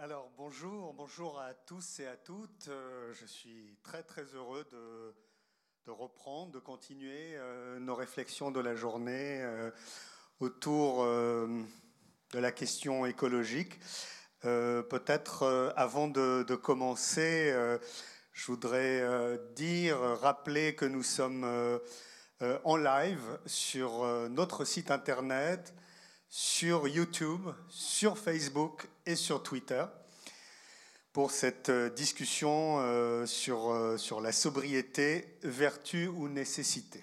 Alors bonjour, bonjour à tous et à toutes. Euh, je suis très très heureux de, reprendre, de continuer euh, nos réflexions de la journée euh, autour de la question écologique. Peut-être avant de commencer, je voudrais dire, rappeler que nous sommes en live sur notre site internet sur YouTube, sur Facebook et sur Twitter pour cette euh, discussion euh, euh, sur la sobriété, vertu ou nécessité.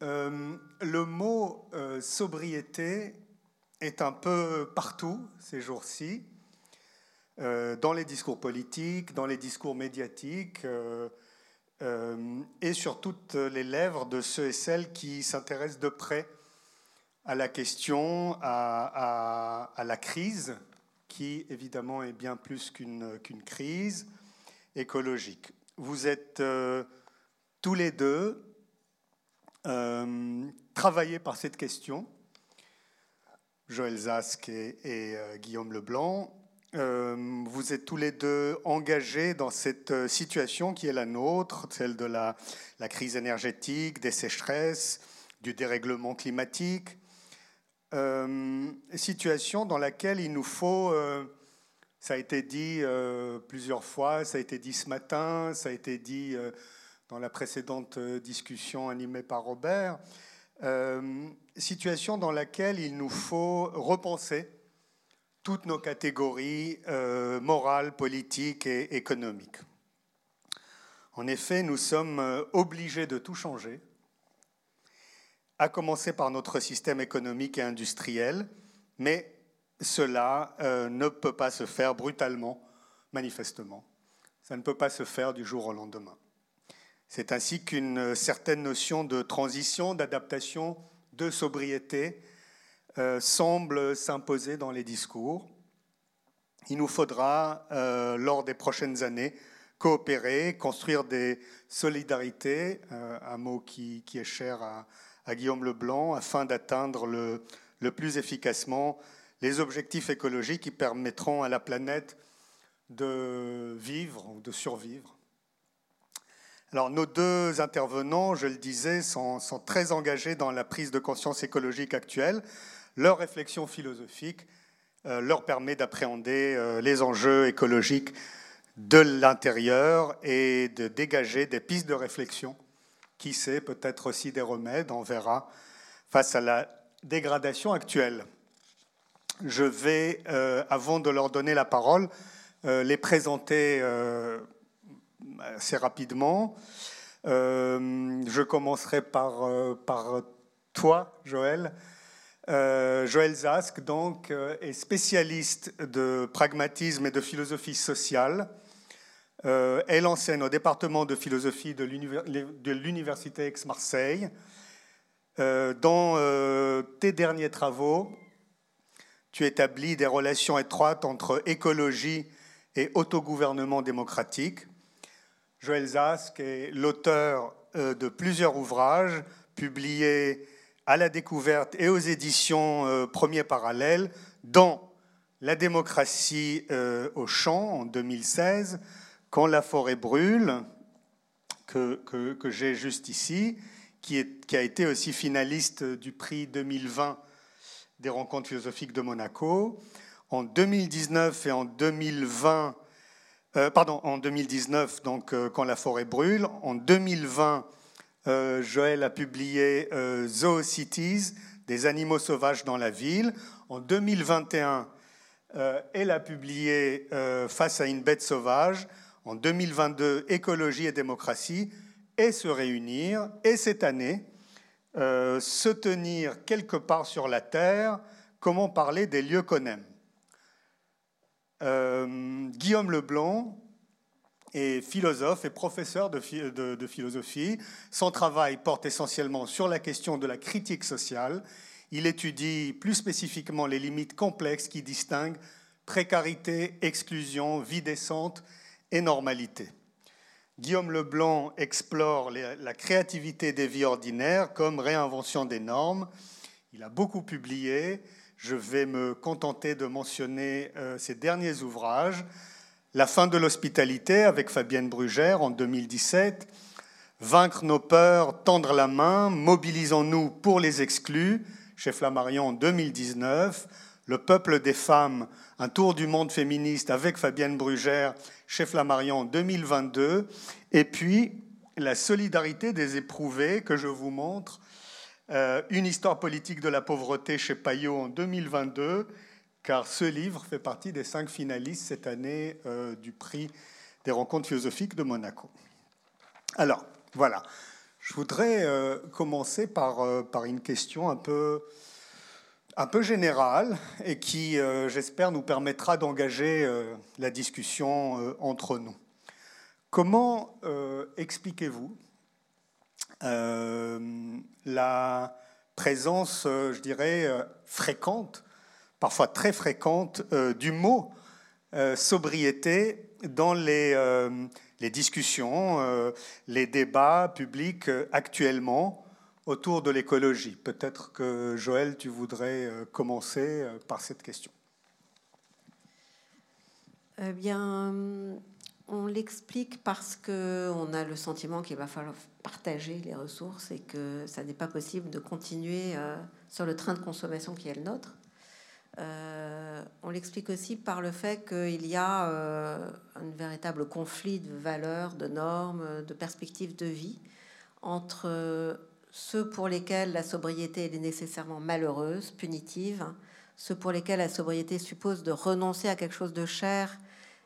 le mot sobriété est un peu partout ces jours-ci, dans les discours politiques, dans les discours médiatiques, et sur toutes les lèvres de ceux et celles qui s'intéressent de près à la question, à, la crise, qui évidemment est bien plus qu'une crise écologique. Vous êtes euh, tous les deux euh, travaillés par cette question, Joël Zask et, euh, Guillaume Leblanc. vous êtes tous les deux engagés dans cette situation qui est la nôtre, celle de la crise énergétique, des sécheresses, du dérèglement climatique, euh, situation dans laquelle il nous faut, euh, ça a été dit euh, plusieurs fois, ça a été dit ce matin, ça a été dit dans la précédente discussion animée par Robert, situation dans laquelle il nous faut repenser toutes nos catégories morales, politiques et économiques. En effet, nous sommes obligés de tout changer à commencer par notre système économique et industriel, mais cela euh, ne peut pas se faire brutalement, manifestement. Ça ne peut pas se faire du jour au lendemain. C'est ainsi qu'une certaine notion de transition, d'adaptation, de sobriété euh, semble s'imposer dans les discours. Il nous faudra, euh, lors des prochaines années, coopérer, construire des solidarités, un mot qui est cher à, à Guillaume Leblanc afin d'atteindre le, plus efficacement les objectifs écologiques qui permettront à la planète de vivre ou de survivre. Alors nos deux intervenants, je le disais, sont, sont, très engagés dans la prise de conscience écologique actuelle. Leur réflexion philosophique euh, leur permet d'appréhender euh, les enjeux écologiques de l'intérieur et de dégager des pistes de réflexion qui sait, peut-être aussi des remèdes, on verra, face à la dégradation actuelle. Je vais, euh, avant de leur donner la parole, euh, les présenter euh, assez rapidement. je commencerai par, par toi, Joël. Joël Zask, donc, est spécialiste de pragmatisme et de philosophie sociale. Euh, elle enseigne au département de philosophie de l'Université Aix-Marseille. Euh, dans euh, tes derniers travaux, tu établis des relations étroites entre écologie et autogouvernement démocratique. Joël Zask est l'auteur de plusieurs ouvrages publiés à la découverte et aux éditions Premier Parallèle, dont La démocratie au champ en 2016, quand la forêt brûle, que, que, j'ai juste ici, qui, est, qui, a été aussi finaliste du prix 2020 des rencontres philosophiques de Monaco. En 2019 et en 2020, euh, pardon, en 2019, donc euh, quand la forêt brûle. En 2020, euh, Joël a publié Zoo Cities, des animaux sauvages dans la ville. En 2021, elle a publié Face à une bête sauvage en 2022 écologie et démocratie et se réunir et cette année euh, se tenir quelque part sur la terre. Comment parler des lieux qu'on aime euh, Guillaume Leblanc est philosophe et professeur de, de, philosophie. Son travail porte essentiellement sur la question de la critique sociale. Il étudie plus spécifiquement les limites complexes qui distinguent précarité, exclusion, vie décente et normalité. Guillaume Leblanc explore la créativité des vies ordinaires comme réinvention des normes. Il a beaucoup publié. Je vais me contenter de mentionner ces derniers ouvrages. La fin de l'hospitalité avec Fabienne Brugère en 2017. Vaincre nos peurs, tendre la main, mobilisons-nous pour les exclus chez Flammarion en 2019. Le peuple des femmes, un tour du monde féministe avec Fabienne Brugère chez Flammarion en 2022. Et puis la solidarité des éprouvés que je vous montre. Euh, une histoire politique de la pauvreté chez Payot en 2022 car ce livre fait partie des cinq finalistes cette année euh, du prix des rencontres philosophiques de Monaco. Alors, voilà. Je voudrais euh, commencer par, par une question un peu, un peu générale et qui, j'espère, nous permettra d'engager la discussion entre nous. Comment expliquez-vous la présence, je dirais, fréquente parfois très fréquente euh, du mot euh, sobriété dans euh, les discussions, les débats publics actuellement autour de l'écologie. Peut-être que Joël, tu voudrais commencer par cette question. Eh bien, on l'explique parce qu'on a le sentiment qu'il va falloir partager les ressources et que ça n'est pas possible de continuer sur le train de consommation qui est le nôtre. Euh, on l'explique aussi par le fait qu'il y a euh, un véritable conflit de valeurs, de normes, de perspectives de vie entre ceux pour lesquels la sobriété est nécessairement malheureuse, punitive, ceux pour lesquels la sobriété suppose de renoncer à quelque chose de cher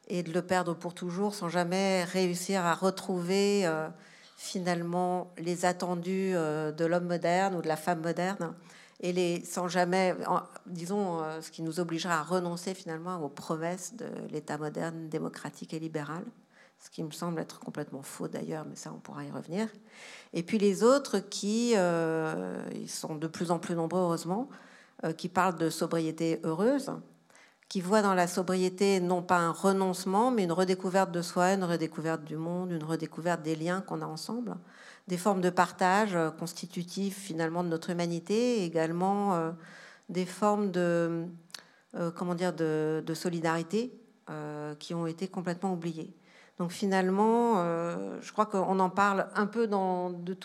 et de le perdre pour toujours sans jamais réussir à retrouver euh, finalement les attendus de l'homme moderne ou de la femme moderne et les, sans jamais, disons, euh, ce qui nous obligerait à renoncer finalement aux promesses de l'État moderne, démocratique et libéral, ce qui me semble être complètement faux d'ailleurs, mais ça on pourra y revenir. Et puis les autres qui, euh, ils sont de plus en plus nombreux heureusement, euh, qui parlent de sobriété heureuse, qui voient dans la sobriété non pas un renoncement, mais une redécouverte de soi, une redécouverte du monde, une redécouverte des liens qu'on a ensemble des formes de partage euh, constitutives finalement de notre humanité, également des formes de, comment dire, de, solidarité qui ont été complètement oubliées. Donc finalement, je crois qu'on en parle un peu dans, de,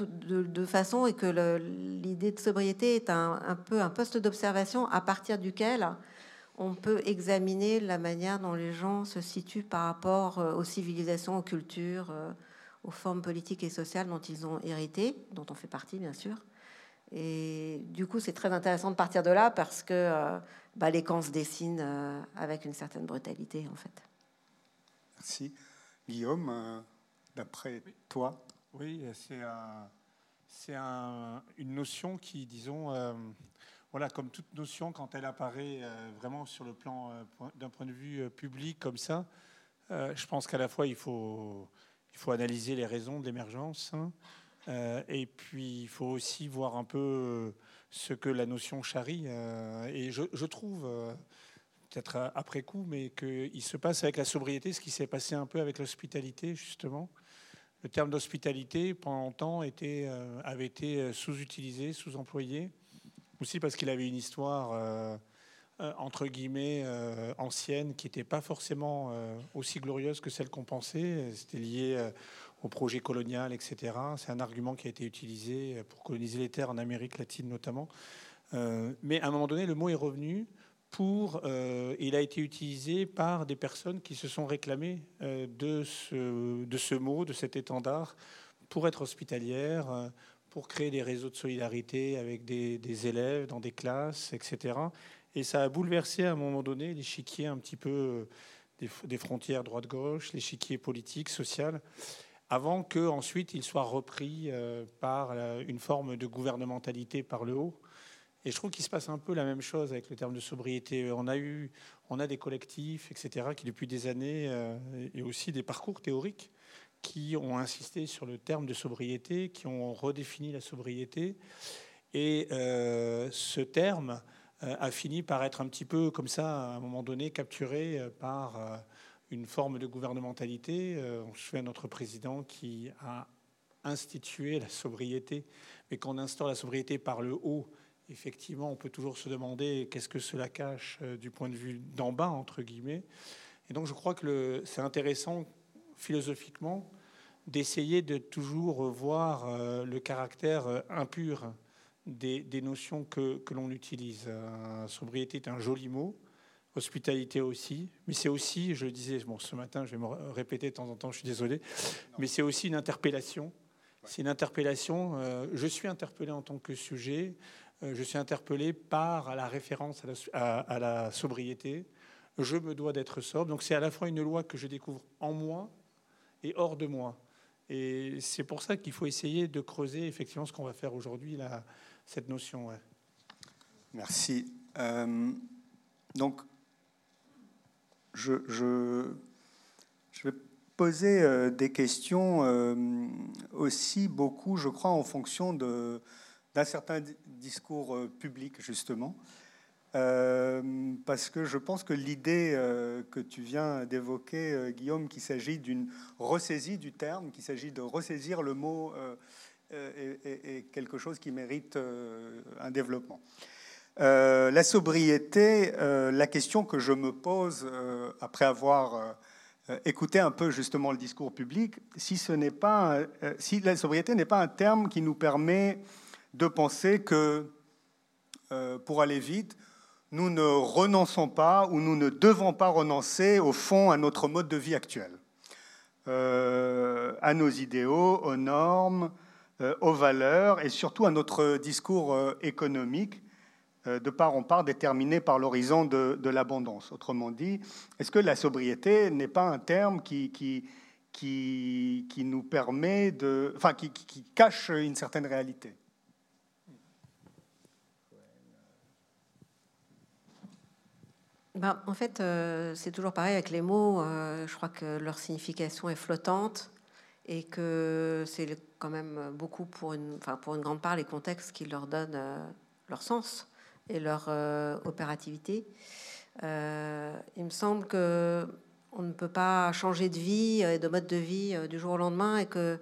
de, façon et que l'idée de sobriété est un, peu un poste d'observation à partir duquel on peut examiner la manière dont les gens se situent par rapport aux civilisations, aux cultures, aux formes politiques et sociales dont ils ont hérité, dont on fait partie bien sûr. Et du coup, c'est très intéressant de partir de là parce que euh, bah, les camps se dessinent euh, avec une certaine brutalité en fait. Merci. Guillaume, euh, d'après toi? Oui, c'est c'est une notion qui, disons, voilà, comme toute notion, quand elle apparaît vraiment sur le plan d'un point de vue public comme ça, je pense qu'à la fois il faut il faut analyser les raisons de l'émergence. Hein. Euh, et puis, il faut aussi voir un peu euh, ce que la notion charrie. Euh, et je, trouve, peut-être après coup, mais qu'il se passe avec la sobriété ce qui s'est passé un peu avec l'hospitalité, justement. Le terme d'hospitalité, pendant longtemps, était, avait été sous-utilisé, sous-employé, aussi parce qu'il avait une histoire euh, entre guillemets euh, ancienne qui n'était pas forcément euh, aussi glorieuse que celle qu'on pensait. C'était lié au projet colonial, etc. C'est un argument qui a été utilisé pour coloniser les terres en Amérique latine notamment. mais à un moment donné, le mot est revenu pour, il a été utilisé par des personnes qui se sont réclamées de, ce, de ce mot, de cet étendard, pour être hospitalière, pour créer des réseaux de solidarité avec des, des élèves dans des classes, etc. Et ça a bouleversé à un moment donné l'échiquier un petit peu euh, des, frontières droite-gauche, l'échiquier politique, social, avant qu'ensuite il soit repris euh, par une forme de gouvernementalité par le haut. Et je trouve qu'il se passe un peu la même chose avec le terme de sobriété. On a eu, on a des collectifs, etc., qui depuis des années, euh, et aussi des parcours théoriques, qui ont insisté sur le terme de sobriété, qui ont redéfini la sobriété. Et ce terme euh, a fini par être un petit peu comme ça, à un moment donné, capturé euh, par euh, une forme de gouvernementalité. Je souviens notre président qui a institué la sobriété, mais qu'on instaure la sobriété par le haut effectivement, on peut toujours se demander qu'est-ce que cela cache euh, du point de vue d'en bas, entre guillemets. Et donc je crois que c'est intéressant philosophiquement d'essayer de toujours voir euh, le caractère euh, impur des, notions que, l'on utilise. sobriété est un joli mot, hospitalité aussi, mais c'est aussi, je le disais bon, ce matin, je vais me répéter de temps en temps, je suis désolé, mais c'est aussi une interpellation. C'est une interpellation. je suis interpellé en tant que sujet. Euh, je suis interpellé par la référence à la, sobriété. Je me dois d'être sobre. Donc c'est à la fois une loi que je découvre en moi et hors de moi. Et c'est pour ça qu'il faut essayer de creuser effectivement ce qu'on va faire aujourd'hui, cette notion. Merci. Euh, donc, je, je, vais poser euh, des questions aussi beaucoup, je crois, en fonction d'un certain discours euh, public, justement. Euh, parce que je pense que l'idée euh, que tu viens d'évoquer, Guillaume, qu'il s'agit d'une ressaisie du terme, qu'il s'agit de ressaisir le mot, est, quelque chose qui mérite un développement. la sobriété, la question que je me pose après avoir écouté un peu justement le discours public, si, ce n'est pas, si la sobriété n'est pas un terme qui nous permet de penser que euh, pour aller vite, nous ne renonçons pas ou nous ne devons pas renoncer au fond à notre mode de vie actuel, euh, à nos idéaux, aux normes, euh, aux valeurs et surtout à notre discours économique, de part en part déterminé par l'horizon de, l'abondance. Autrement dit, est-ce que la sobriété n'est pas un terme qui, qui, qui, nous permet de, enfin, qui cache une certaine réalité? Ben, en fait, euh, c'est toujours pareil avec les mots. Euh, je crois que leur signification est flottante et que c'est quand même beaucoup pour une, grande part les contextes qui leur donnent euh, leur sens et leur opérativité. il me semble que on ne peut pas changer de vie et de mode de vie du jour au lendemain et que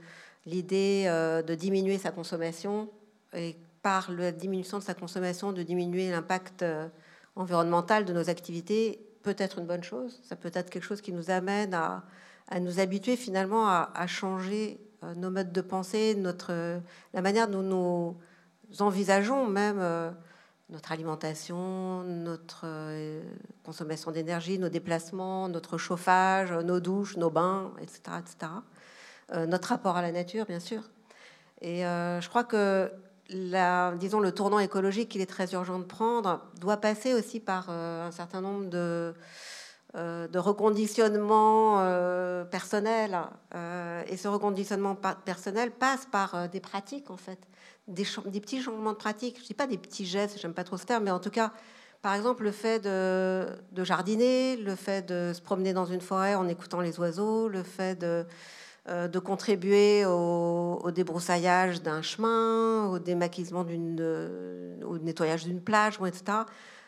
l'idée de diminuer sa consommation et par la diminution de sa consommation de diminuer l'impact environnementale de nos activités peut être une bonne chose. Ça peut être quelque chose qui nous amène à, nous habituer finalement à, changer euh, nos modes de pensée, notre, la manière dont nous envisageons même euh, notre alimentation, notre euh, consommation d'énergie, nos déplacements, notre chauffage, nos douches, nos bains, etc. etc. notre rapport à la nature, bien sûr. Et je crois que disons, le tournant écologique qu'il est très urgent de prendre doit passer aussi par euh, un certain nombre de, euh, de reconditionnements euh, personnels. et ce reconditionnement personnel passe par des pratiques, en fait, des, des, petits changements de pratiques. Je dis pas des petits gestes, j'aime pas trop ce terme, mais en tout cas, par exemple, le fait de, de, jardiner, le fait de se promener dans une forêt en écoutant les oiseaux, le fait de euh, de contribuer au, débroussaillage d'un chemin, au démaquisement d'une, euh, au nettoyage d'une plage, etc.,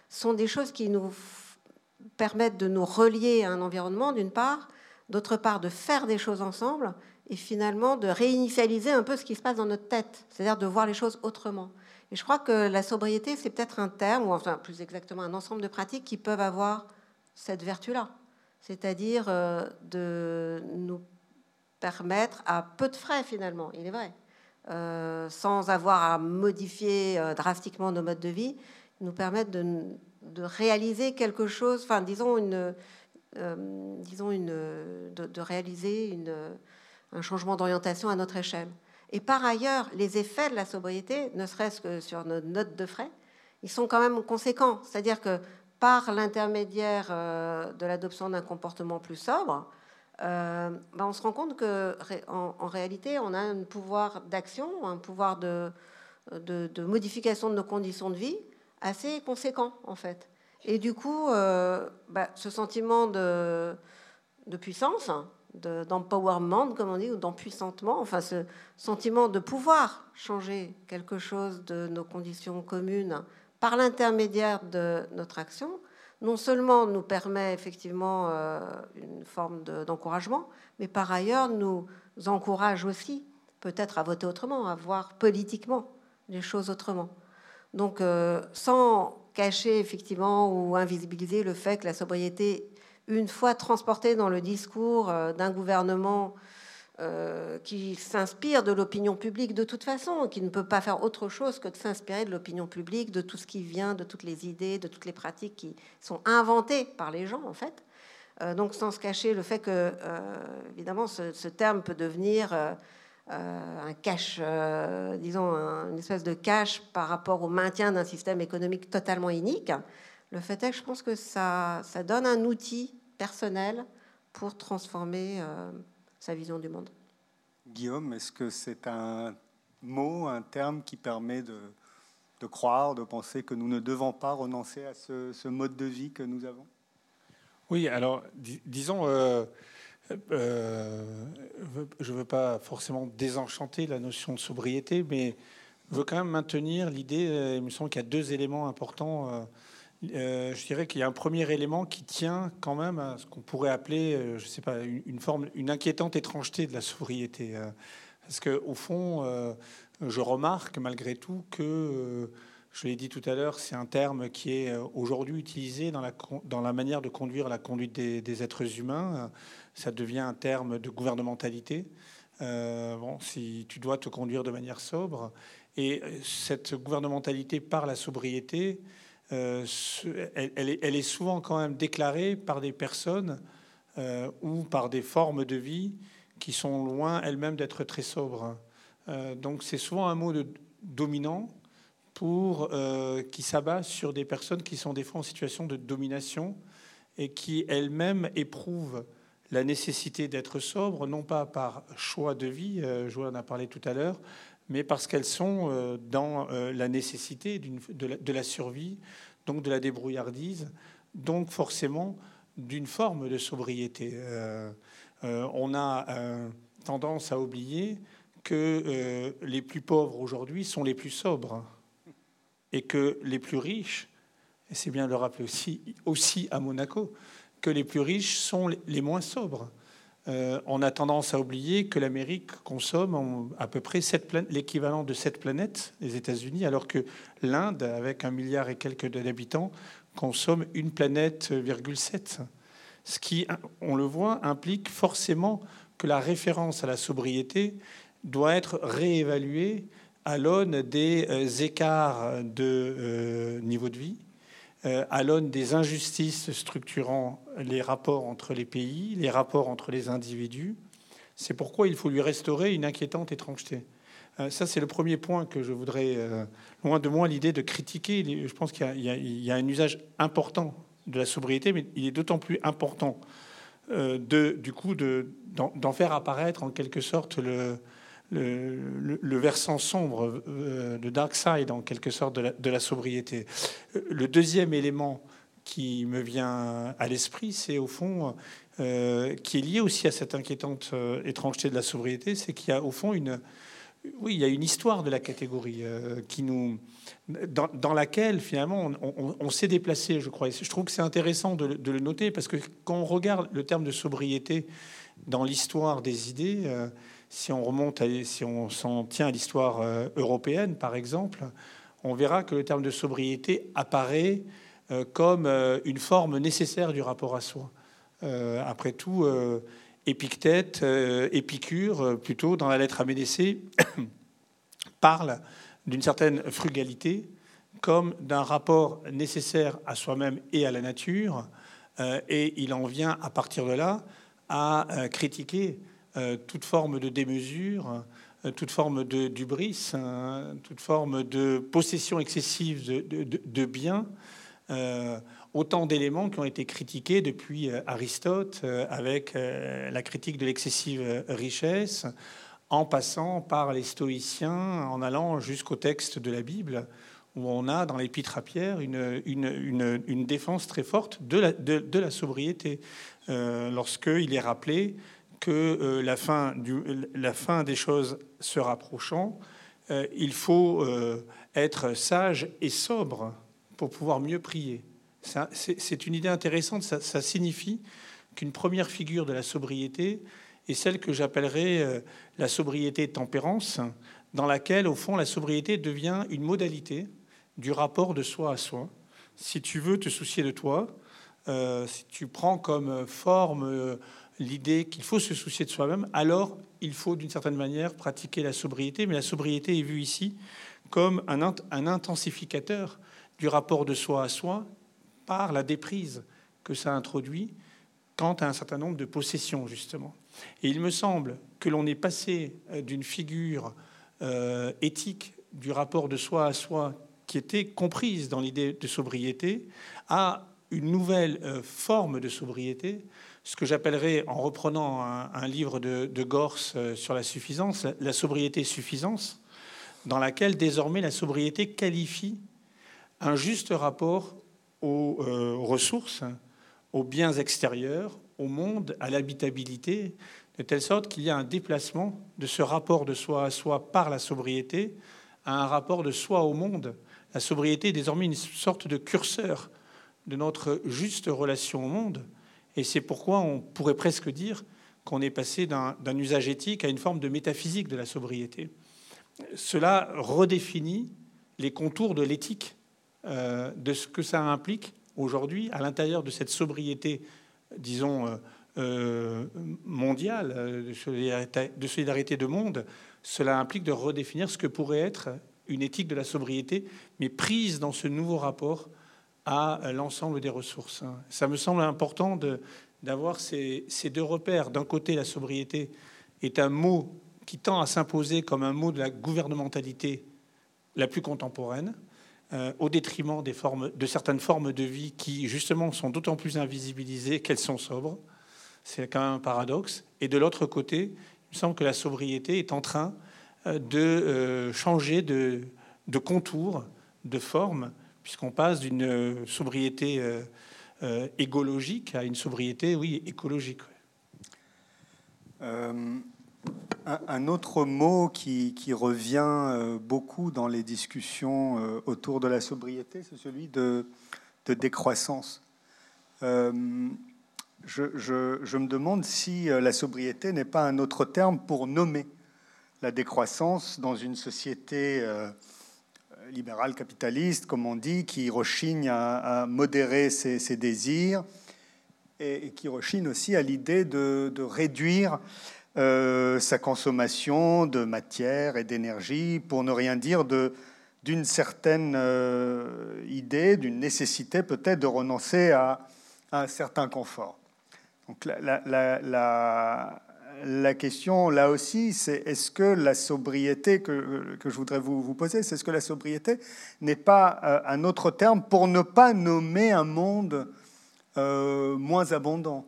sont des choses qui nous permettent de nous relier à un environnement, d'une part, d'autre part, de faire des choses ensemble, et finalement de réinitialiser un peu ce qui se passe dans notre tête, c'est-à-dire de voir les choses autrement. Et je crois que la sobriété, c'est peut-être un terme, ou enfin plus exactement un ensemble de pratiques qui peuvent avoir cette vertu-là, c'est-à-dire euh, de nous permettre à peu de frais finalement, il est vrai, euh, sans avoir à modifier euh, drastiquement nos modes de vie, nous permettre de, réaliser quelque chose, enfin disons une, euh, disons une, de, réaliser une, un changement d'orientation à notre échelle. Et par ailleurs, les effets de la sobriété, ne serait-ce que sur nos notes de frais, ils sont quand même conséquents. C'est-à-dire que par l'intermédiaire de l'adoption d'un comportement plus sobre, euh, ben, on se rend compte que en, réalité, on a un pouvoir d'action, un pouvoir de, modification de nos conditions de vie assez conséquent en fait. Et du coup, euh, ben, ce sentiment de, de puissance, d'empowerment, comme on dit, ou d'empuissantement, enfin ce sentiment de pouvoir changer quelque chose de nos conditions communes par l'intermédiaire de notre action, non seulement nous permet effectivement euh, une forme d'encouragement, mais par ailleurs nous encourage aussi peut-être à voter autrement, à voir politiquement les choses autrement. Donc, sans cacher effectivement ou invisibiliser le fait que la sobriété, une fois transportée dans le discours d'un gouvernement euh, qui s'inspire de l'opinion publique de toute façon, qui ne peut pas faire autre chose que de s'inspirer de l'opinion publique, de tout ce qui vient, de toutes les idées, de toutes les pratiques qui sont inventées par les gens en fait. Euh, donc sans se cacher le fait que, euh, évidemment, ce, terme peut devenir un cache, disons, une espèce de cache par rapport au maintien d'un système économique totalement inique. Le fait est que je pense que ça, ça donne un outil personnel pour transformer sa vision du monde. Guillaume, est-ce que c'est un mot, un terme qui permet de, de, croire, de penser que nous ne devons pas renoncer à ce, mode de vie que nous avons? Oui, alors disons, euh, euh, je ne veux pas forcément désenchanter la notion de sobriété, mais je veux quand même maintenir l'idée, euh, il me semble qu'il y a deux éléments importants euh, je dirais qu'il y a un premier élément qui tient quand même à ce qu'on pourrait appeler, euh, je sais pas, une, forme, une inquiétante étrangeté de la sobriété. Euh. parce que au fond, je remarque malgré tout que, je l'ai dit tout à l'heure, c'est un terme qui est aujourd'hui utilisé dans la, manière de conduire la conduite des, êtres humains. Ça devient un terme de gouvernementalité. bon, si tu dois te conduire de manière sobre, et cette gouvernementalité par la sobriété, euh, elle, est, souvent quand même déclarée par des personnes euh, ou par des formes de vie qui sont loin elles-mêmes d'être très sobres. Euh, donc c'est souvent un mot de, dominant pour qui s'abat sur des personnes qui sont des fois en situation de domination et qui elles-mêmes éprouvent la nécessité d'être sobres, non pas par choix de vie, je en a parlé tout à l'heure, mais parce qu'elles sont euh, dans euh, la nécessité de la, survie, donc de la débrouillardise, donc forcément d'une forme de sobriété. Euh, on a tendance à oublier que les plus pauvres aujourd'hui sont les plus sobres et que les plus riches, et c'est bien de le rappeler aussi, aussi à Monaco, que les plus riches sont les moins sobres. Euh, on a tendance à oublier que l'Amérique consomme à peu près l'équivalent de sept planètes, les États-Unis, alors que l'Inde, avec un milliard et quelques d'habitants, consomme une planète, virgule Ce qui, on le voit, implique forcément que la référence à la sobriété doit être réévaluée à l'aune des euh, écarts de euh, niveau de vie, euh, à l'aune des injustices structurant les rapports entre les pays, les rapports entre les individus. C'est pourquoi il faut lui restaurer une inquiétante étrangeté. Euh, ça, c'est le premier point que je voudrais, euh, loin de moi, l'idée de critiquer. Je pense qu'il y, a un usage important de la sobriété, mais il est d'autant plus important de, du coup d'en faire apparaître en quelque sorte le, le, versant sombre, euh, le dark side en quelque sorte de la, sobriété. Le deuxième élément qui me vient à l'esprit, c'est au fond, euh, qui est lié aussi à cette inquiétante euh, étrangeté de la sobriété, c'est qu'il y a au fond une, oui, il y a une histoire de la catégorie qui nous, dans, laquelle finalement on, s'est déplacé, je crois. je trouve que c'est intéressant de, le noter parce que quand on regarde le terme de sobriété dans l'histoire des idées, si on remonte, si on s'en tient à l'histoire euh, européenne, par exemple, on verra que le terme de sobriété apparaît euh, comme euh, une forme nécessaire du rapport à soi. après tout, Épictète, Épicure, plutôt dans la lettre à Ménécée, parle d'une certaine frugalité comme d'un rapport nécessaire à soi-même et à la nature, et il en vient à partir de là à critiquer toute forme de démesure, euh, toute forme de d'ubris, hein, toute forme de possession excessive de, biens, euh, autant d'éléments qui ont été critiqués depuis Aristote avec la critique de l'excessive richesse, en passant par les stoïciens, en allant jusqu'au texte de la Bible, où on a dans l'épître à Pierre une, une, défense très forte de la, de, la sobriété, lorsqu'il est rappelé que euh, la, fin des choses se rapprochant, euh, il faut euh, être sage et sobre pour pouvoir mieux prier. C'est une idée intéressante. Ça, signifie qu'une première figure de la sobriété est celle que j'appellerais la sobriété tempérance, dans laquelle, au fond, la sobriété devient une modalité du rapport de soi à soi. Si tu veux te soucier de toi, si tu prends comme forme l'idée qu'il faut se soucier de soi-même, alors il faut d'une certaine manière pratiquer la sobriété. Mais la sobriété est vue ici comme un, intensificateur du rapport de soi à soi par la déprise que ça introduit quant à un certain nombre de possessions, justement. Et il me semble que l'on est passé euh, d'une figure éthique du rapport de soi à soi qui était comprise dans l'idée de sobriété à une nouvelle euh, forme de sobriété, ce que j'appellerais, en reprenant un, livre de, de, Gors euh, sur la suffisance, la sobriété suffisance, dans laquelle désormais la sobriété qualifie un juste rapport aux euh, ressources, aux biens extérieurs, au monde, à l'habitabilité, de telle sorte qu'il y a un déplacement de ce rapport de soi à soi par la sobriété à un rapport de soi au monde. La sobriété est désormais une sorte de curseur de notre juste relation au monde. Et c'est pourquoi on pourrait presque dire qu'on est passé d'un usage éthique à une forme de métaphysique de la sobriété. Cela redéfinit les contours de l'éthique, euh, de ce que ça implique aujourd'hui à l'intérieur de cette sobriété, disons, euh, euh, mondiale, de solidarité de monde. Cela implique de redéfinir ce que pourrait être une éthique de la sobriété, mais prise dans ce nouveau rapport à l'ensemble des ressources. Ça me semble important d'avoir ces, deux repères. D'un côté, la sobriété est un mot qui tend à s'imposer comme un mot de la gouvernementalité la plus contemporaine, euh, au détriment des formes, de certaines formes de vie qui, justement, sont d'autant plus invisibilisées qu'elles sont sobres. C'est quand même un paradoxe. Et de l'autre côté, il me semble que la sobriété est en train euh, de euh, changer de contour, de forme, puisqu'on passe d'une euh, sobriété euh, euh, égologique à une sobriété, oui, écologique. un autre mot qui, revient beaucoup dans les discussions autour de la sobriété, c'est celui de, décroissance. je, me demande si la sobriété n'est pas un autre terme pour nommer la décroissance dans une société libéral capitaliste, comme on dit, qui rechigne à, modérer ses, désirs et, qui rechigne aussi à l'idée de, réduire euh, sa consommation de matière et d'énergie, pour ne rien dire de d'une certaine euh, idée, d'une nécessité peut-être de renoncer à, un certain confort. Donc la, question là aussi, c'est est-ce que la sobriété que, je voudrais vous, poser, c'est est-ce que la sobriété n'est pas euh, un autre terme pour ne pas nommer un monde euh, moins abondant,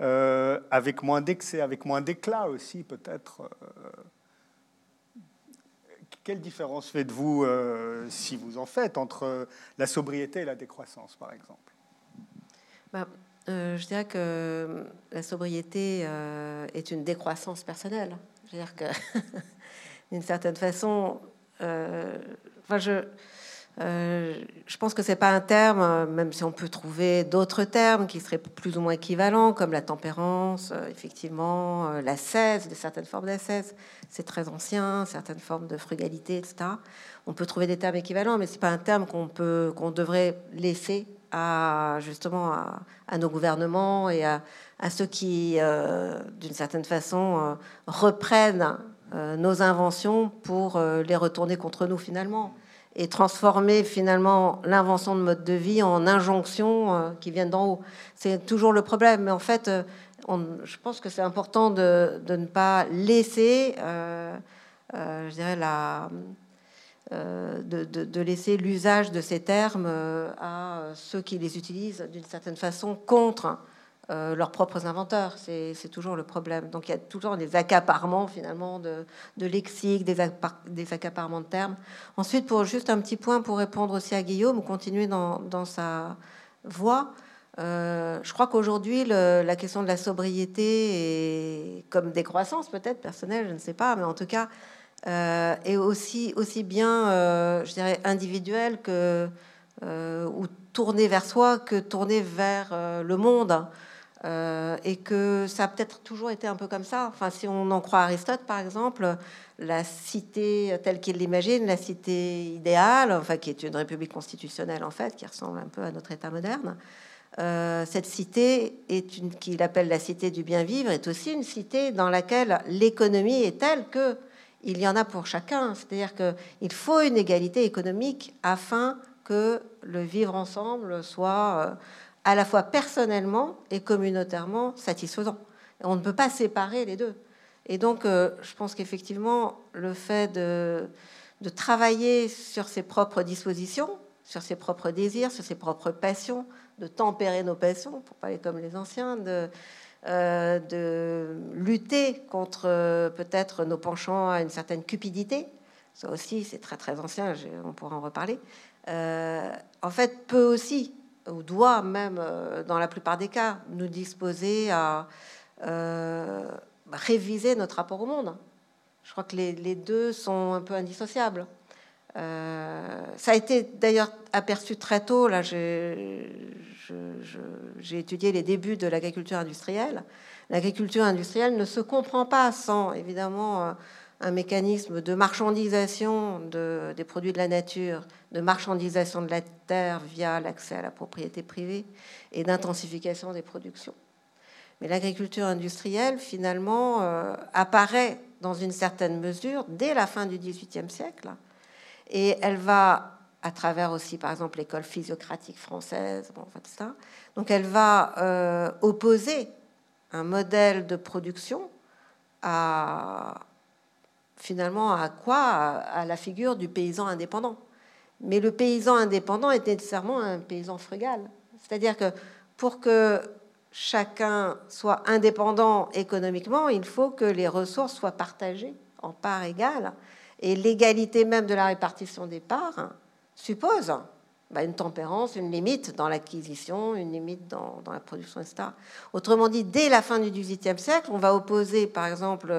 euh, avec moins d'excès, avec moins d'éclat aussi peut-être Quelle différence faites-vous, si vous en faites, entre la sobriété et la décroissance, par exemple? Bah, euh, je dirais que la sobriété euh, est une décroissance personnelle. Je veux dire que, d'une certaine façon, euh, enfin, je, je pense que c'est pas un terme, même si on peut trouver d'autres termes qui seraient plus ou moins équivalents, comme la tempérance, effectivement, la cesse, certaines formes d'ascèse, c'est très ancien, certaines formes de frugalité, etc. On peut trouver des termes équivalents, mais c'est pas un terme qu'on peut, qu'on devrait laisser justement à, nos gouvernements et à, ceux qui, euh, d'une certaine façon, euh, reprennent euh, nos inventions pour les retourner contre nous finalement et transformer finalement l'invention de mode de vie en injonction qui viennent d'en haut. C'est toujours le problème, mais en fait, je pense que c'est important de, de, ne pas laisser, je dirais, la euh, de, laisser l'usage de ces termes euh, à ceux qui les utilisent d'une certaine façon contre euh, leurs propres inventeurs. C'est toujours le problème. Donc il y a toujours des accaparements finalement de, lexique, des, des, accaparements de termes. Ensuite, pour juste un petit point pour répondre aussi à Guillaume, continuer dans, dans sa voie. je crois qu'aujourd'hui, la question de la sobriété est comme décroissance peut-être personnelle, je ne sais pas, mais en tout cas, et aussi, aussi bien, euh, je dirais, individuel que, euh, ou tourné vers soi que tourné vers le monde. Euh, et que ça a peut-être toujours été un peu comme ça. Enfin, si on en croit Aristote, par exemple, la cité telle qu'il l'imagine, la cité idéale, enfin, qui est une république constitutionnelle en fait, qui ressemble un peu à notre État moderne, euh, cette cité qu'il appelle la cité du bien vivre, est aussi une cité dans laquelle l'économie est telle que il y en a pour chacun. C'est-à-dire qu'il faut une égalité économique afin que le vivre ensemble soit euh, à la fois personnellement et communautairement satisfaisant. on ne peut pas séparer les deux. Et donc, euh, je pense qu'effectivement, le fait de, de, travailler sur ses propres dispositions, sur ses propres désirs, sur ses propres passions, de tempérer nos passions, pour parler comme les anciens, de, euh, de lutter contre euh, peut-être nos penchants à une certaine cupidité, ça aussi c'est très très ancien, on pourra en reparler, en fait peut aussi ou doit même, euh, dans la plupart des cas, nous disposer à euh, réviser notre rapport au monde. Je crois que les, deux sont un peu indissociables. Euh, ça a été d'ailleurs aperçu très tôt. Là, j'ai étudié les débuts de l'agriculture industrielle. L'agriculture industrielle ne se comprend pas sans, évidemment, un mécanisme de marchandisation de, des produits de la nature, de marchandisation de la terre via l'accès à la propriété privée et d'intensification des productions. Mais l'agriculture industrielle, finalement, euh, apparaît dans une certaine mesure dès la fin du XVIIIe siècle. Et elle va, à travers aussi, par exemple, l'école physiocratique française, bon, enfin, ça, donc elle va euh, opposer un modèle de production à, finalement à quoi? À, la figure du paysan indépendant. Mais le paysan indépendant est nécessairement un paysan frugal. C'est-à-dire que pour que chacun soit indépendant économiquement, il faut que les ressources soient partagées en parts égales. Et l'égalité même de la répartition des parts suppose bah, une tempérance, une limite dans l'acquisition, une limite dans, la production, etc. Autrement dit, dès la fin du XVIIIe siècle, on va opposer, par exemple,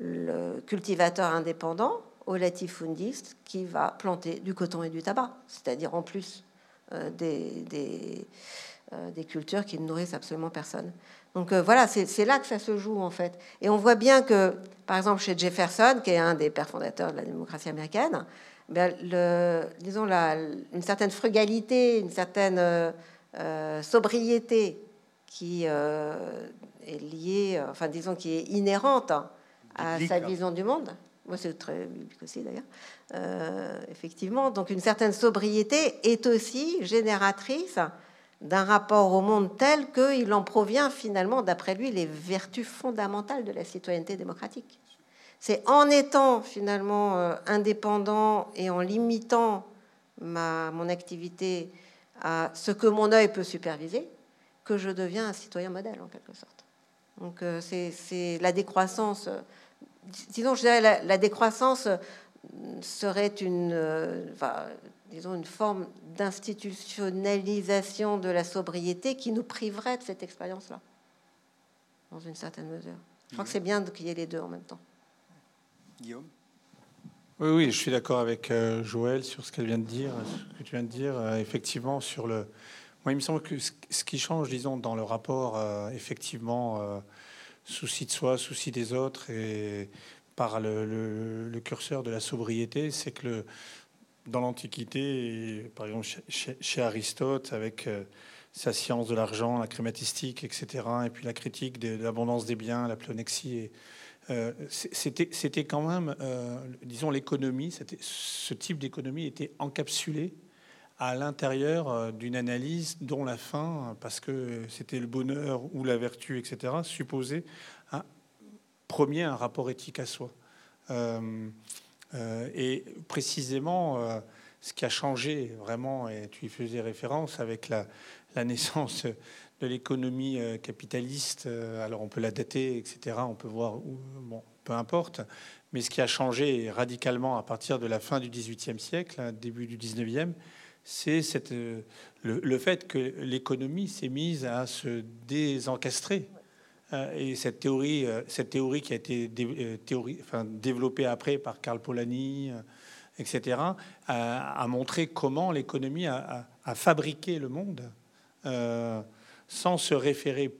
le cultivateur indépendant au latifundiste qui va planter du coton et du tabac, c'est-à-dire en plus euh, euh, des, cultures qui ne nourrissent absolument personne. Donc euh, voilà, c'est là que ça se joue en fait. Et on voit bien que, par exemple, chez Jefferson, qui est un des pères fondateurs de la démocratie américaine, ben, le, disons la, une certaine frugalité, une certaine sobriété qui est liée, enfin disons qui est inhérente à sa vision du monde. Moi, c'est très biblique aussi, d'ailleurs. Euh, effectivement, donc une certaine sobriété est aussi génératrice d'un rapport au monde tel qu'il en provient finalement, d'après lui, les vertus fondamentales de la citoyenneté démocratique. C'est en étant finalement euh, indépendant et en limitant ma, mon activité à ce que mon œil peut superviser que je deviens un citoyen modèle, en quelque sorte. Donc euh, c'est la décroissance disons, je dirais, la, la décroissance serait une, euh, disons, une forme d'institutionnalisation de la sobriété qui nous priverait de cette expérience-là, dans une certaine mesure. Je crois que c'est bien qu'il y ait les deux en même temps. Guillaume? Oui, oui, je suis d'accord avec euh, Joël sur ce qu'elle vient de dire, ce que tu viens de dire. Euh, effectivement, sur le. Moi, il me semble que ce qui change, disons, dans le rapport, effectivement, souci de soi, souci des autres, et par le, curseur de la sobriété, c'est que le, dans l'Antiquité, par exemple chez, Aristote, avec euh, sa science de l'argent, la crématistique, etc., et puis la critique de, l'abondance des biens, la plonexie, euh, c'était quand même, euh, disons, l'économie, ce type d'économie était encapsulé à l'intérieur d'une analyse dont la fin, parce que c'était le bonheur ou la vertu, etc., supposait un, premier un rapport éthique à soi. Euh, euh, et précisément, euh, ce qui a changé vraiment, et tu y faisais référence avec la, naissance de l'économie capitaliste, alors on peut la dater, etc., on peut voir où, bon, peu importe, mais ce qui a changé radicalement à partir de la fin du XVIIIe siècle, hein, début du XIXe, c'est euh, le, le, fait que l'économie s'est mise à se désencastrer. Euh, et cette théorie, euh, cette théorie qui a été enfin, développée après par Karl Polanyi, etc., a, montré comment l'économie a, fabriqué le monde sans se référer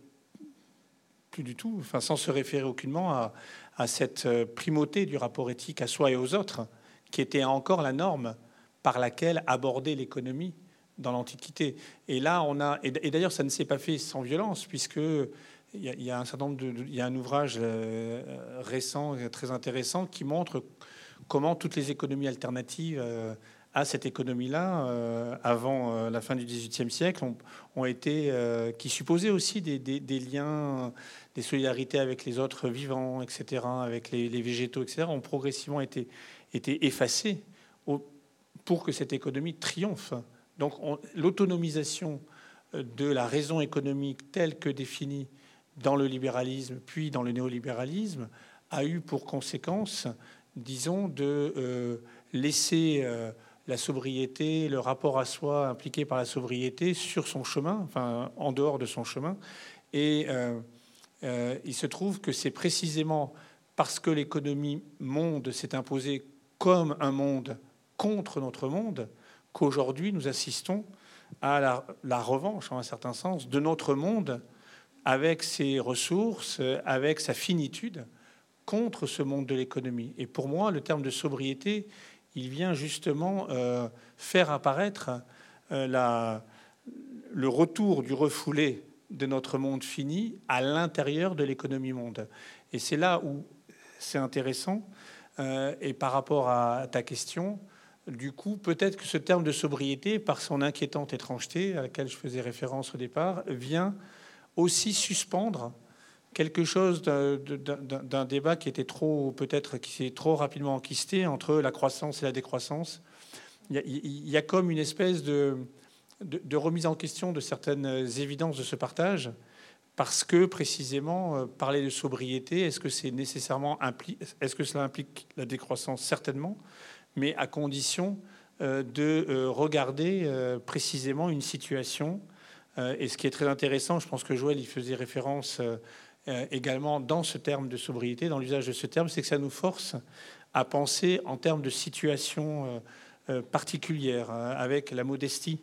plus du tout, enfin, sans se référer aucunement à, à cette euh, primauté du rapport éthique à soi et aux autres, qui était encore la norme par laquelle aborder l'économie dans l'Antiquité. Et là, on a, et d'ailleurs, ça ne s'est pas fait sans violence, puisque il y, a, un ouvrage euh, récent très intéressant qui montre comment toutes les économies alternatives euh, à cette économie-là, euh, avant la fin du XVIIIe siècle, ont, été, qui supposaient aussi des, liens, des solidarités avec les autres vivants, etc., avec les, végétaux, etc., ont progressivement été, été effacés pour que cette économie triomphe. Donc l'autonomisation de la raison économique telle que définie dans le libéralisme puis dans le néolibéralisme a eu pour conséquence, disons, de euh, laisser euh, la sobriété, le rapport à soi impliqué par la sobriété sur son chemin, enfin en dehors de son chemin. Et euh, il se trouve que c'est précisément parce que l'économie monde s'est imposée comme un monde contre notre monde qu'aujourd'hui nous assistons à la, la, revanche, en un certain sens, de notre monde avec ses ressources, avec sa finitude, contre ce monde de l'économie. Et pour moi, le terme de sobriété, il vient justement euh, faire apparaître euh, la, le retour du refoulé de notre monde fini à l'intérieur de l'économie monde. Et c'est là où c'est intéressant. Euh, et par rapport à ta question, du coup, peut-être que ce terme de sobriété, par son inquiétante étrangeté à laquelle je faisais référence au départ, vient aussi suspendre quelque chose d'un débat qui était trop, peut-être, qui s'est trop rapidement enquisté entre la croissance et la décroissance. Il y a, comme une espèce de, remise en question de certaines évidences de ce partage, parce que précisément euh, parler de sobriété, est-ce que c'est nécessairement est-ce que cela implique la décroissance? Certainement, mais à condition euh, de euh, regarder précisément une situation et ce qui est très intéressant, je pense que Joël y faisait référence euh, euh, également dans ce terme de sobriété, dans l'usage de ce terme, c'est que ça nous force à penser en termes de situation particulière, avec la modestie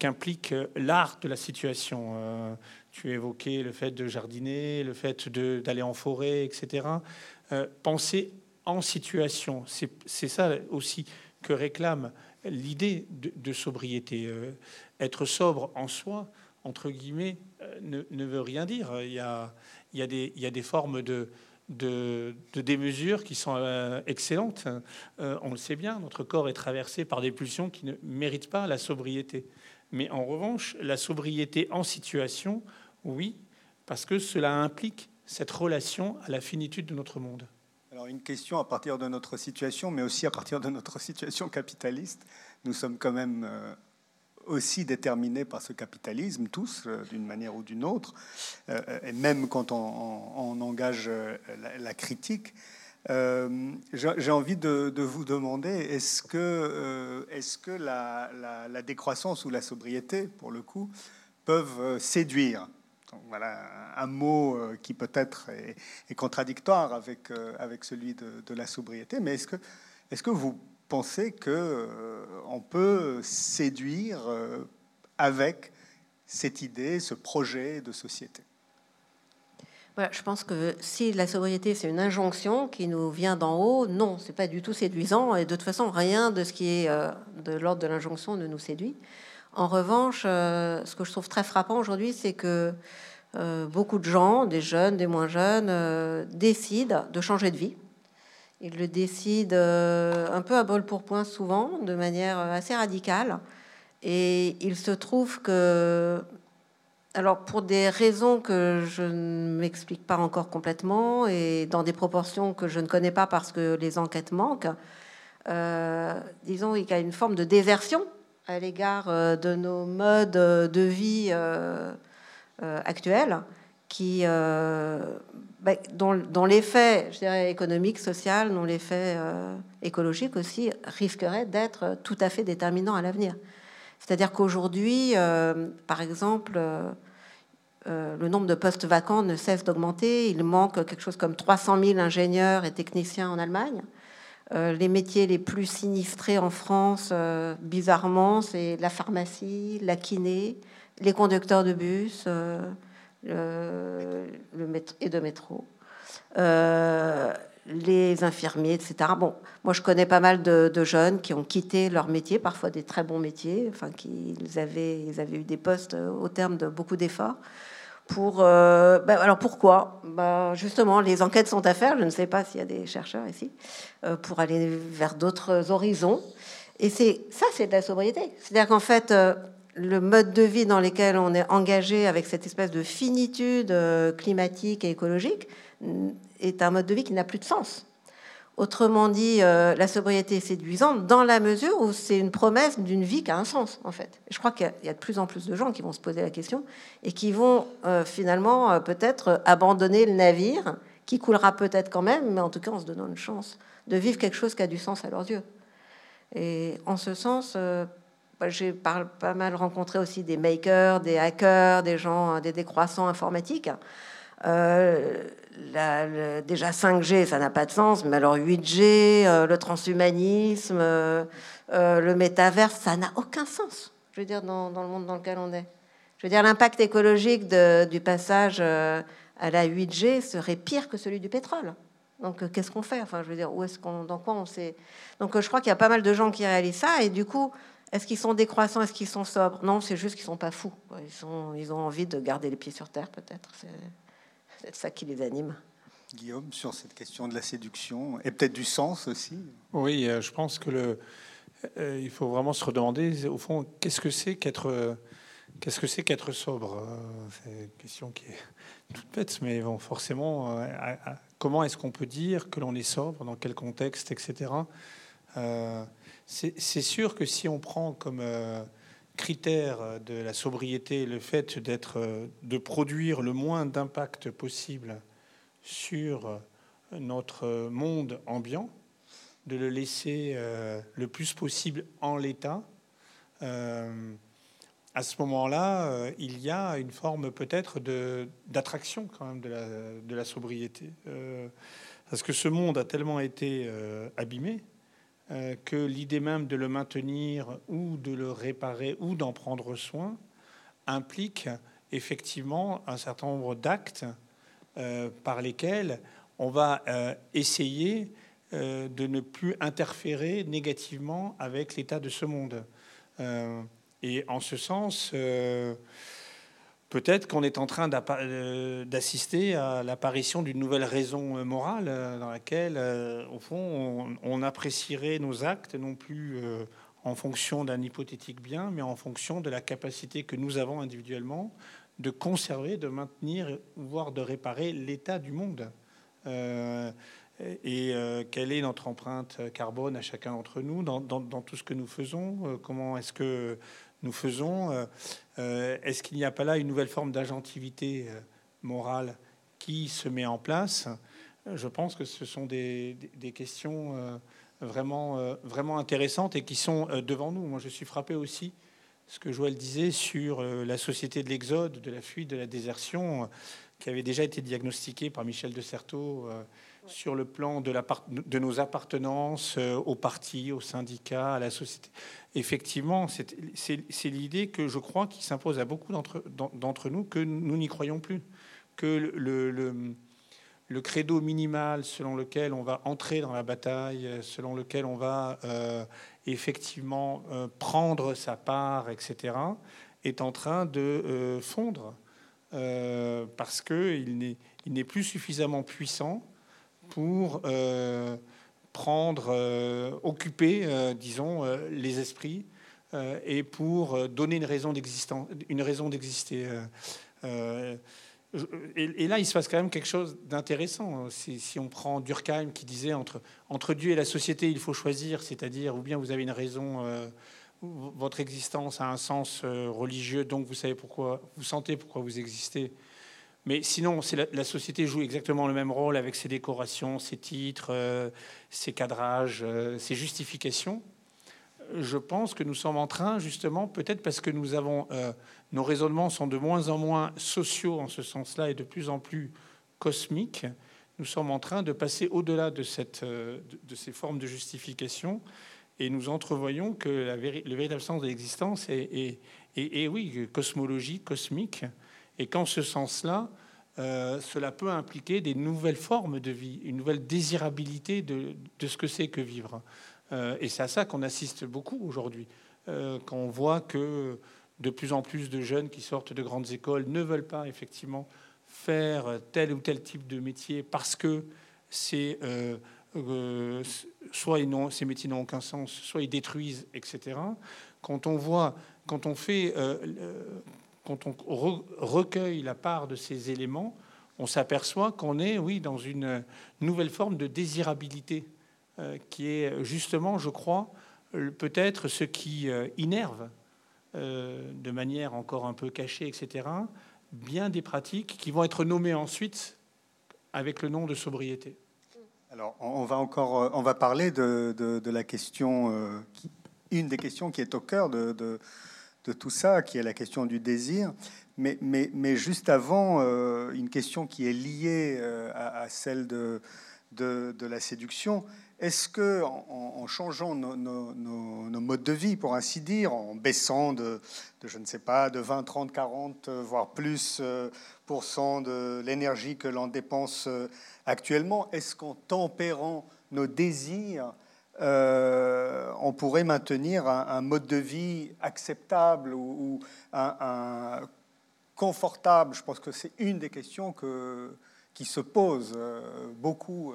qu'implique l'art de la situation. Tu évoquais le fait de jardiner, le fait d'aller en forêt, etc. Penser en situation, c'est ça aussi que réclame l'idée de, sobriété. Euh, être sobre en soi, entre guillemets, euh, ne, veut rien dire. Il y a, des, formes de, de, de démesure qui sont euh, excellentes. on le sait bien, notre corps est traversé par des pulsions qui ne méritent pas la sobriété. Mais en revanche, la sobriété en situation, oui, parce que cela implique cette relation à la finitude de notre monde. Alors une question à partir de notre situation, mais aussi à partir de notre situation capitaliste. Nous sommes quand même euh, aussi déterminés par ce capitalisme, tous, euh, d'une manière ou d'une autre, euh, et même quand on, engage la, critique. J'ai envie de, vous demander, est-ce que, est que la, décroissance ou la sobriété, pour le coup, peuvent séduire? Voilà un mot euh, qui peut-être est, contradictoire avec, euh, avec celui de, la sobriété, mais est-ce que, est que vous pensez qu'on euh, peut séduire avec cette idée, ce projet de société je pense que si la sobriété c'est une injonction qui nous vient d'en haut, non, c'est pas du tout séduisant et de toute façon rien de ce qui est de l'ordre de l'injonction ne nous séduit. En revanche, euh, ce que je trouve très frappant aujourd'hui, c'est que euh, beaucoup de gens, des jeunes, des moins jeunes, euh, décident de changer de vie. Ils le décident un peu à bol pour point souvent, de manière assez radicale. Et il se trouve que, alors pour des raisons que je ne m'explique pas encore complètement et dans des proportions que je ne connais pas parce que les enquêtes manquent, disons, il y a une forme de déversion à l'égard euh, de nos modes euh, de vie euh, actuels qui, bah, dont, l'effet, économique, social, dont l'effet écologique aussi risquerait d'être tout à fait déterminant à l'avenir. C'est-à-dire qu'aujourd'hui, par exemple, le nombre de postes vacants ne cesse d'augmenter. Il manque quelque chose comme 300 000 ingénieurs et techniciens en Allemagne. Euh, les métiers les plus sinistrés en France, euh, bizarrement, c'est la pharmacie, la kiné, les conducteurs de bus, euh, le, métro, et de métro. Euh, les infirmiers, etc. Bon, moi je connais pas mal de, jeunes qui ont quitté leur métier, parfois des très bons métiers, enfin qu'ils avaient, ils avaient eu des postes au terme de beaucoup d'efforts. Pour, euh, ben, alors pourquoi? Ben, Justement, les enquêtes sont à faire. Je ne sais pas s'il y a des chercheurs ici euh, pour aller vers d'autres horizons. Et c'est ça, c'est de la sobriété. C'est-à-dire qu'en fait, euh, le mode de vie dans lequel on est engagé avec cette espèce de finitude climatique et écologique est un mode de vie qui n'a plus de sens. Autrement dit, euh, la sobriété est séduisante dans la mesure où c'est une promesse d'une vie qui a un sens, en fait. je crois qu'il y, a de plus en plus de gens qui vont se poser la question et qui vont euh, finalement euh, peut-être abandonner le navire, qui coulera peut-être quand même, mais en tout cas en se donnant une chance de vivre quelque chose qui a du sens à leurs yeux. Et en ce sens, j'ai pas mal rencontré aussi des makers, des hackers, des gens, des décroissants informatiques. Euh, déjà 5G, ça n'a pas de sens, mais alors 8G, euh, le transhumanisme, euh, le métaverse, ça n'a aucun sens, je veux dire, dans, le monde dans lequel on est. Je veux dire, l'impact écologique du passage à la 8G serait pire que celui du pétrole. Donc, qu'est-ce qu'on fait? Enfin, je veux dire, où est-ce qu'on, dans quoi on sait Donc, je crois qu'il y a pas mal de gens qui réalisent ça, et du coup, est-ce qu'ils sont décroissants? Est-ce qu'ils sont sobres? Non, c'est juste qu'ils sont pas fous. Ils, sont, ils ont envie de garder les pieds sur terre, peut-être. C'est... Ça qui les anime. Guillaume, sur cette question de la séduction et peut-être du sens aussi. Oui, euh, je pense que le, euh, il faut vraiment se redemander au fond qu'est-ce que c'est qu'être qu'est-ce que c'est qu'être sobre? Euh, c'est une question qui est toute bête, mais bon, forcément, comment est-ce qu'on peut dire que l'on est sobre, dans quel contexte, etc. c'est sûr que si on prend comme critère de la sobriété, le fait d'être, de produire le moins d'impact possible sur notre monde ambiant, de le laisser euh, le plus possible en l'état. Euh, à ce moment-là, euh, il y a une forme peut-être d'attraction quand même de la, de la sobriété. parce que ce monde a tellement été abîmé euh, que l'idée même de le maintenir ou de le réparer ou d'en prendre soin implique effectivement un certain nombre d'actes euh, par lesquels on va euh, essayer de ne plus interférer négativement avec l'état de ce monde. et en ce sens, peut-être qu'on est en train euh, d'assister à l'apparition d'une nouvelle raison euh, morale euh, dans laquelle, au fond, on, apprécierait nos actes non plus en fonction d'un hypothétique bien, mais en fonction de la capacité que nous avons individuellement de conserver, de maintenir, voire de réparer l'état du monde. et quelle est notre empreinte carbone à chacun d'entre nous dans, dans, tout ce que nous faisons? Comment est-ce que nous faisons? Euh, euh, est-ce qu'il n'y a pas là une nouvelle forme d'agentivité euh, morale qui se met en place? Je pense que ce sont des, questions vraiment, vraiment intéressantes et qui sont devant nous. Moi, je suis frappé aussi ce que Joël disait sur la société de l'exode, de la fuite, de la désertion, qui avait déjà été diagnostiquée par Michel de Certeau sur le plan de, nos appartenances aux partis, aux syndicats, à la société effectivement, c'est l'idée que je crois qui s'impose à beaucoup d'entre nous que nous n'y croyons plus, que le, credo minimal selon lequel on va entrer dans la bataille, selon lequel on va euh, effectivement euh, prendre sa part, etc., est en train de euh, fondre parce qu'il n'est plus suffisamment puissant pour prendre, euh, occuper, euh, disons, euh, les esprits et pour donner une raison d'exister. Et, là, il se passe quand même quelque chose d'intéressant. Si, on prend Durkheim qui disait entre Dieu et la société, il faut choisir, c'est-à-dire ou bien vous avez une raison, votre existence a un sens religieux, donc vous savez pourquoi, vous sentez pourquoi vous existez, mais sinon, la, société joue exactement le même rôle avec ses décorations, ses titres, euh, ses cadrages, euh, ses justifications. Je pense que nous sommes en train, justement, peut-être parce que nous avons, euh, nos raisonnements sont de moins en moins sociaux en ce sens-là et de plus en plus cosmiques. Nous sommes en train de passer au-delà de, ces formes de justification et nous entrevoyons que le véritable sens de l'existence est, est, est, est, oui, cosmologie, cosmique Et qu'en ce sens-là, cela peut impliquer des nouvelles formes de vie, une nouvelle désirabilité de, ce que c'est que vivre. et c'est à ça qu'on assiste beaucoup aujourd'hui, quand on voit que de plus en plus de jeunes qui sortent de grandes écoles ne veulent pas effectivement faire tel ou tel type de métier parce que c'est euh, euh, soit ces métiers n'ont aucun sens, soit ils détruisent, etc. Quand on voit, quand on fait, euh, quand on recueille la part de ces éléments, on s'aperçoit qu'on est, oui, dans une nouvelle forme de désirabilité qui est justement, je crois, peut-être ce qui innerve de manière encore un peu cachée, etc., bien des pratiques qui vont être nommées ensuite avec le nom de sobriété. Alors, on va encore, euh, on va parler de, la question, euh, une des questions qui est au cœur de, tout ça, qui est la question du désir. Mais, mais, mais juste avant, euh, une question qui est liée à, celle de, de, la séduction. Est-ce que, en, changeant nos, modes de vie, pour ainsi dire, en baissant de, de je ne sais pas, de 20, 30, 40, voire plus de l'énergie que l'on dépense euh, actuellement, est-ce qu'en tempérant nos désirs, euh, on pourrait maintenir un, mode de vie acceptable ou, un, confortable Je pense que c'est une des questions que, qui se pose euh, beaucoup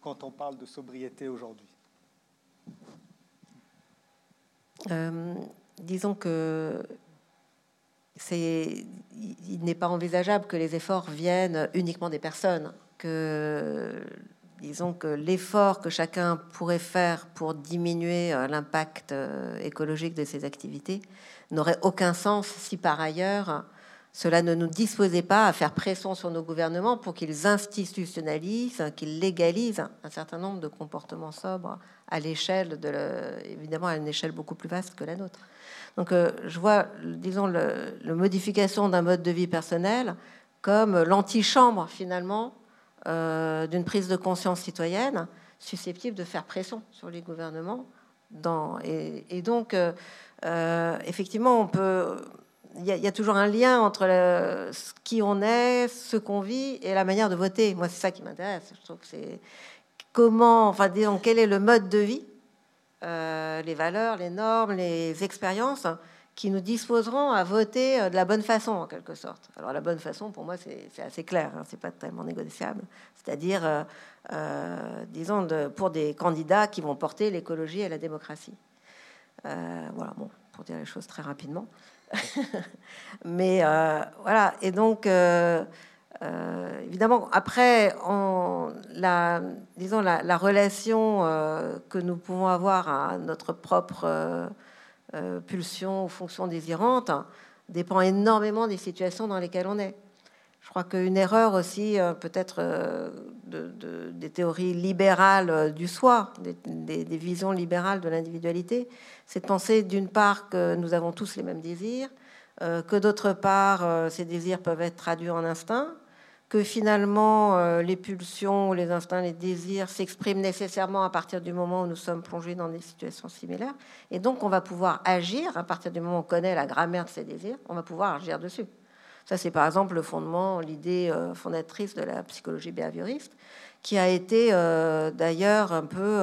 quand on parle de sobriété aujourd'hui. disons que il n'est pas envisageable que les efforts viennent uniquement des personnes, que disons que l'effort que chacun pourrait faire pour diminuer euh, l'impact euh, écologique de ses activités n'aurait aucun sens si par ailleurs cela ne nous disposait pas à faire pression sur nos gouvernements pour qu'ils institutionnalisent, qu'ils légalisent un certain nombre de comportements sobres à l'échelle de, évidemment à une échelle beaucoup plus vaste que la nôtre. Donc euh, je vois, disons, la modification d'un mode de vie personnel comme l'antichambre finalement euh, d'une prise de conscience citoyenne susceptible de faire pression sur les gouvernements. Et, donc, euh, effectivement, on peut, il y, a toujours un lien entre ce qui on est, ce qu'on vit et la manière de voter. Moi, c'est ça qui m'intéresse. Je trouve que c'est comment, enfin, disons, quel est le mode de vie euh, les valeurs, les normes, les expériences qui nous disposeront à voter euh, de la bonne façon, en quelque sorte. Alors la bonne façon, pour moi, c'est assez clair, hein, c'est pas tellement négociable. C'est-à-dire, euh, disons, de, pour des candidats qui vont porter l'écologie et la démocratie. voilà, bon, pour dire les choses très rapidement. Mais voilà, et donc... Euh, évidemment, après, la, disons, la, relation euh, que nous pouvons avoir à notre propre euh, pulsion ou fonction désirante dépend énormément des situations dans lesquelles on est. Je crois qu'une erreur aussi, peut-être de, des théories libérales du soi, des, des visions libérales de l'individualité, c'est de penser d'une part que nous avons tous les mêmes désirs, que d'autre part, ces désirs peuvent être traduits en instinct, que finalement euh, les pulsions, les instincts, les désirs s'expriment nécessairement à partir du moment où nous sommes plongés dans des situations similaires. Et donc on va pouvoir agir à partir du moment où on connaît la grammaire de ces désirs, on va pouvoir agir dessus. Ça, c'est par exemple le fondement, l'idée euh, fondatrice de la psychologie behavioriste, qui a été euh, d'ailleurs un peu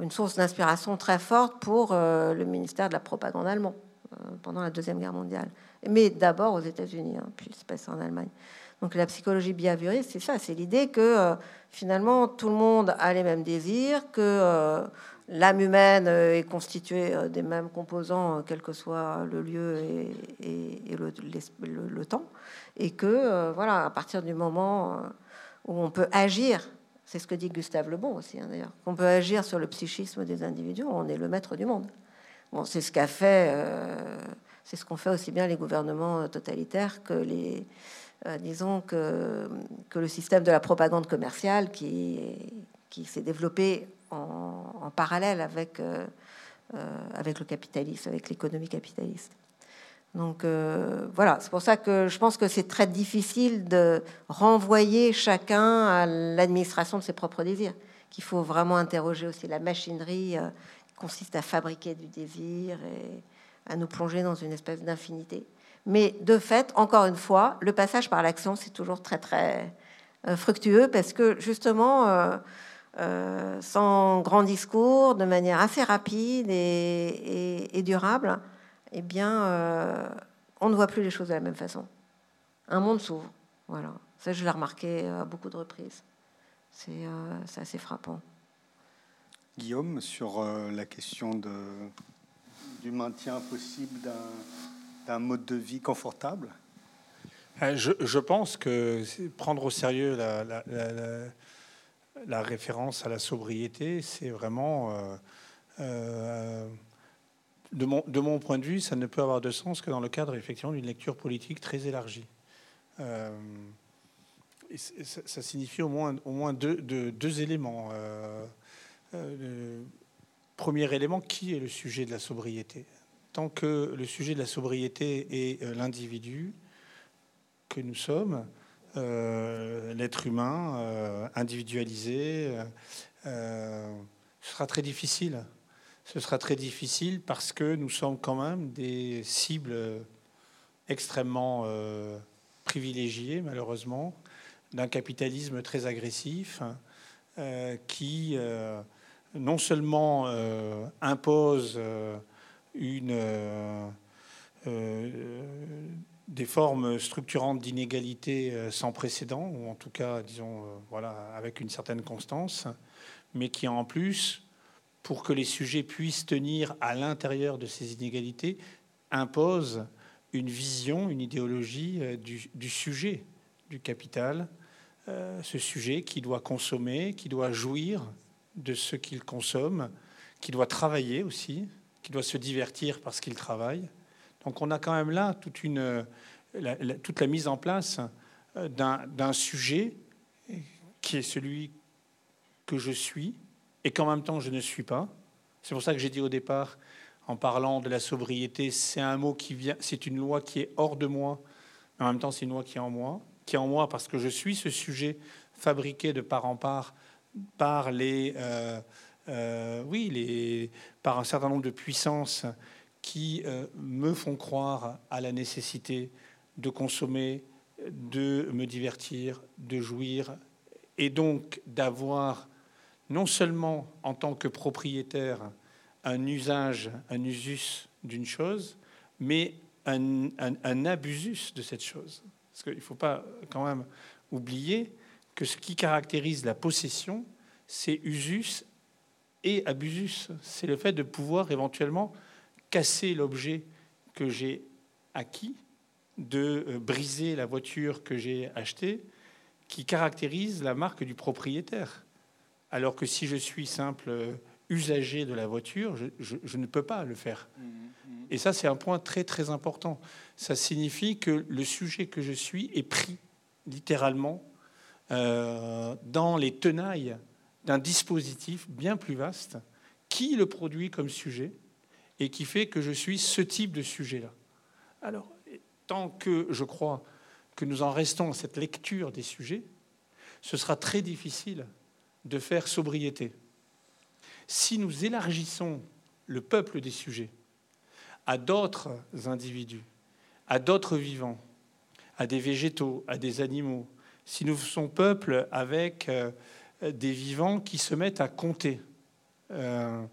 une source d'inspiration très forte pour le ministère de la propagande allemand pendant la Deuxième Guerre mondiale. Mais d'abord aux États-Unis, hein, puis c'est passé en Allemagne. Donc la psychologie behavioriste, c'est ça, c'est l'idée que euh, finalement tout le monde a les mêmes désirs, que euh, l'âme humaine euh, est constituée des mêmes composants, quel que soit le lieu et, le, temps, et que voilà, à partir du moment où on peut agir, c'est ce que dit Gustave Le Bon aussi hein, d'ailleurs, qu'on peut agir sur le psychisme des individus, on est le maître du monde. Bon, c'est ce qu'a fait, c'est ce qu'ont fait aussi bien les gouvernements totalitaires que les disons que, que le système de la propagande commerciale qui, qui s'est développé en, parallèle avec, euh, euh, avec le capitalisme, avec l'économie capitaliste. Donc voilà, c'est pour ça que je pense que c'est très difficile de renvoyer chacun à l'administration de ses propres désirs, qu'il faut vraiment interroger aussi la machinerie qui consiste à fabriquer du désir et à nous plonger dans une espèce d'infinité Mais de fait, encore une fois, le passage par l'action, c'est toujours très très euh, fructueux parce que justement, euh, euh, sans grand discours, de manière assez rapide et, durable, eh bien, on ne voit plus les choses de la même façon. Un monde s'ouvre. Voilà. Ça, je l'ai remarqué à beaucoup de reprises. C'est assez frappant. Guillaume, sur la question de, du maintien possible d'un mode de vie confortable euh, je, pense que prendre au sérieux la, référence à la sobriété, c'est vraiment, euh, euh, de, mon, point de vue, ça ne peut avoir de sens que dans le cadre effectivement d'une lecture politique très élargie. ça, signifie au moins, deux, éléments. premier élément, qui est le sujet de la sobriété? Que le sujet de la sobriété est l'individu, que nous sommes, euh, l'être humain euh, individualisé, euh, ce sera très difficile. Ce sera très difficile parce que nous sommes quand même des cibles extrêmement privilégiées, malheureusement, d'un capitalisme très agressif qui non seulement impose une des formes structurantes d'inégalité euh, sans précédent, ou en tout cas, disons, euh, voilà, avec une certaine constance, mais qui en plus, pour que les sujets puissent tenir à l'intérieur de ces inégalités, impose une vision, une idéologie euh, du, sujet du capital, ce sujet qui doit consommer, qui doit jouir de ce qu'il consomme, qui doit travailler aussi, qui doit se divertir parce qu'il travaille, donc on a quand même là toute, la mise en place euh, d'un sujet qui est celui que je suis et qu'en même temps je ne suis pas. C'est pour ça que j'ai dit au départ, en parlant de la sobriété, c'est un mot qui vient, c'est une loi qui est hors de moi, mais en même temps c'est une loi qui est en moi, qui est en moi parce que je suis ce sujet fabriqué de part en part par les, euh, euh, oui, par un certain nombre de puissances qui euh, me font croire à la nécessité de consommer, de me divertir, de jouir, et donc d'avoir non seulement en tant que propriétaire un usage, un usus d'une chose, mais un, un, abusus de cette chose. Parce qu'il ne faut pas quand même oublier que ce qui caractérise la possession, c'est usus et abusus. C'est le fait de pouvoir éventuellement casser l'objet que j'ai acquis, de euh, briser la voiture que j'ai achetée, qui caractérise la marque du propriétaire. Alors que si je suis simple euh, usager de la voiture, je, ne peux pas le faire. Mmh, mmh. Et ça, c'est un point très très important. Ça signifie que le sujet que je suis est pris littéralement euh, dans les tenailles d'un dispositif bien plus vaste qui le produit comme sujet et qui fait que je suis ce type de sujet-là. Alors, tant que je crois que nous en restons à cette lecture des sujets, ce sera très difficile de faire sobriété. Si nous élargissons le peuple des sujets à d'autres individus, à d'autres vivants, à des végétaux, à des animaux, si nous faisons peuple avec euh, des vivants qui se mettent à compter, euh,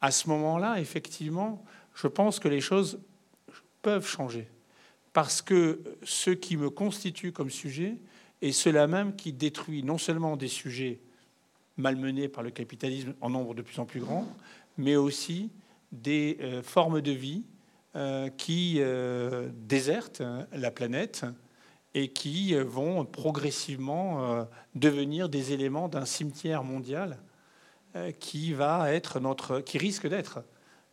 à ce moment-là, effectivement, je pense que les choses peuvent changer. Parce que ce qui me constitue comme sujet est cela même qui détruit non seulement des sujets malmenés par le capitalisme en nombre de plus en plus grand, mais aussi des euh, formes de vie euh, qui désertent la planète et qui vont progressivement devenir des éléments d'un cimetière mondial euh, qui va être notre, qui risque d'être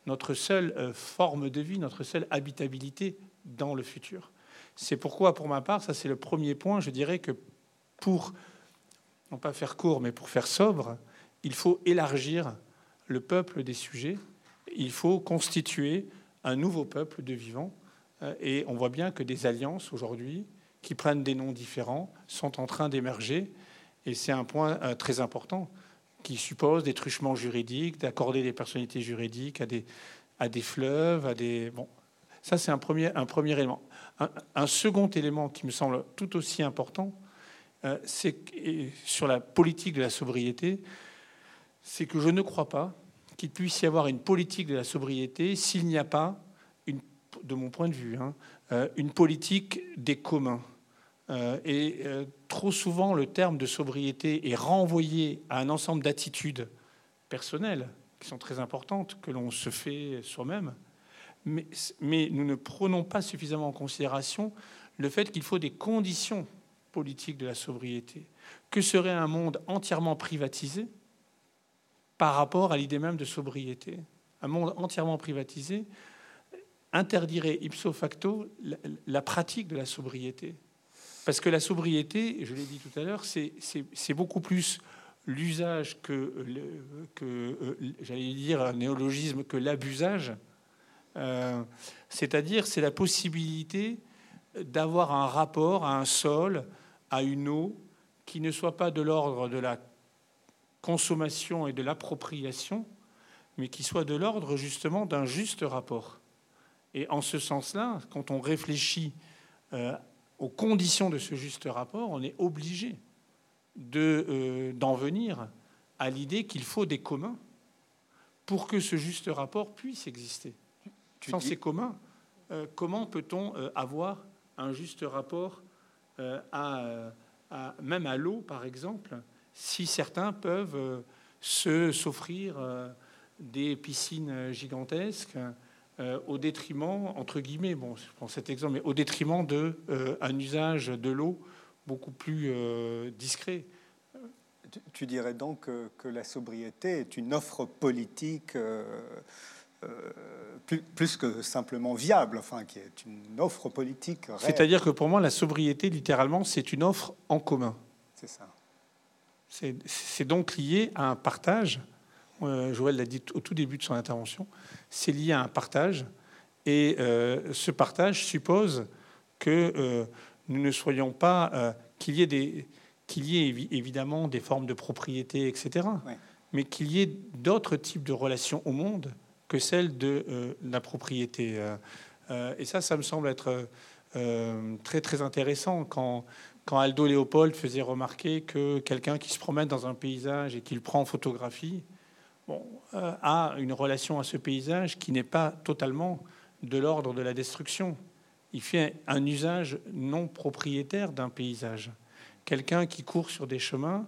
notre seule euh, forme de vie, notre seule habitabilité dans le futur. C'est pourquoi, pour ma part, ça c'est le premier point. Je dirais que pour non pas faire court, mais pour faire sobre, il faut élargir le peuple des sujets. Il faut constituer un nouveau peuple de vivants. Euh, et on voit bien que des alliances aujourd'hui, qui prennent des noms différents, sont en train d'émerger. Et c'est un point très important qui suppose des truchements juridiques, d'accorder des personnalités juridiques à des, à des fleuves, à des... Bon, Ça, c'est un premier, un premier élément. Un, second élément qui me semble tout aussi important, euh, c'est sur la politique de la sobriété, c'est que je ne crois pas qu'il puisse y avoir une politique de la sobriété s'il n'y a pas, une, de mon point de vue, hein, euh, une politique des communs. Euh, et trop souvent, le terme de sobriété est renvoyé à un ensemble d'attitudes personnelles qui sont très importantes, que l'on se fait soi-même, mais, nous ne prenons pas suffisamment en considération le fait qu'il faut des conditions politiques de la sobriété. Que serait un monde entièrement privatisé par rapport à l'idée même de sobriété? Un monde entièrement privatisé interdirait ipso facto la, pratique de la sobriété. Parce que la sobriété, je l'ai dit tout à l'heure, c'est beaucoup plus l'usage que, euh, j'allais dire un néologisme, que l'abusage euh, c'est-à-dire, c'est la possibilité d'avoir un rapport à un sol, à une eau, qui ne soit pas de l'ordre de la consommation et de l'appropriation, mais qui soit de l'ordre justement d'un juste rapport. Et en ce sens-là, quand on réfléchit euh, aux conditions de ce juste rapport, on est obligé euh, d'en venir à l'idée qu'il faut des communs pour que ce juste rapport puisse exister. Sans ces communs, euh, comment peut-on euh, avoir un juste rapport à, même à l'eau, par exemple, si certains peuvent se s'offrir des piscines gigantesques au détriment, entre guillemets, bon, je prends cet exemple, mais au détriment de un usage de l'eau beaucoup plus discret. Tu, dirais donc que, la sobriété est une offre politique euh, plus, que simplement viable, enfin, qui est une offre politique. C'est-à-dire que pour moi, la sobriété, littéralement, c'est une offre en commun. C'est ça. C'est donc lié à un partage. Euh, Joël l'a dit au tout début de son intervention. C'est lié à un partage. Et euh, ce partage suppose que nous ne soyons pas. qu'il y ait des qu'il y ait évidemment des formes de propriété, etc. Mais qu'il y ait d'autres types de relations au monde que celle de euh, la propriété. Euh, euh, et ça, ça me semble être très très intéressant quand, quand Aldo Léopold faisait remarquer que quelqu'un qui se promène dans un paysage et qui le prend en photographie bon, a une relation à ce paysage qui n'est pas totalement de l'ordre de la destruction. Il fait un usage non propriétaire d'un paysage. Quelqu'un qui court sur des chemins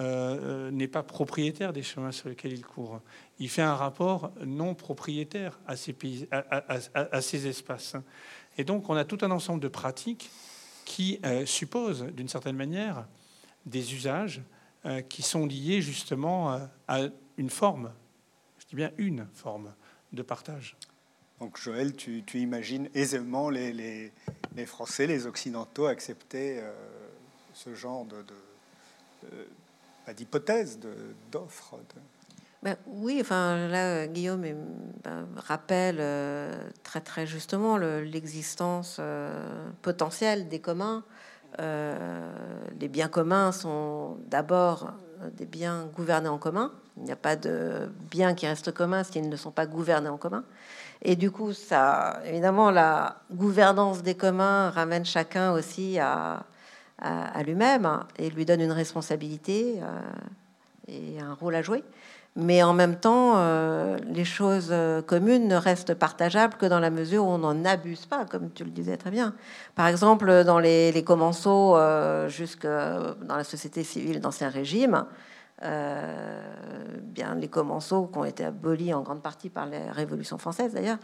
euh, n'est pas propriétaire des chemins sur lesquels il court. Il fait un rapport non propriétaire à ces, espaces. Et donc, on a tout un ensemble de pratiques qui euh, supposent, d'une certaine manière, des usages euh, qui sont liés justement à une forme, je dis bien une forme de partage. Donc Joël, tu, imagines aisément les, les, Français, les Occidentaux accepter ce genre de, de d'hypothèse, d'offre. Ben, oui, enfin là, Guillaume ben, rappelle euh, très très justement l'existence euh, potentielle des communs. Euh, les biens communs sont d'abord des biens gouvernés en commun. Il n'y a pas de biens qui restent communs s'ils ne sont pas gouvernés en commun. Et du coup, ça, évidemment, la gouvernance des communs ramène chacun aussi à, à, lui-même et lui donne une responsabilité euh, et un rôle à jouer. Mais en même temps, euh, les choses euh, communes ne restent partageables que dans la mesure où on n'en abuse pas, comme tu le disais très bien. Par exemple, dans les, les commensaux, jusque dans la société civile d'Ancien Régime, bien les commensaux qui ont été abolis en grande partie par la Révolution française d'ailleurs,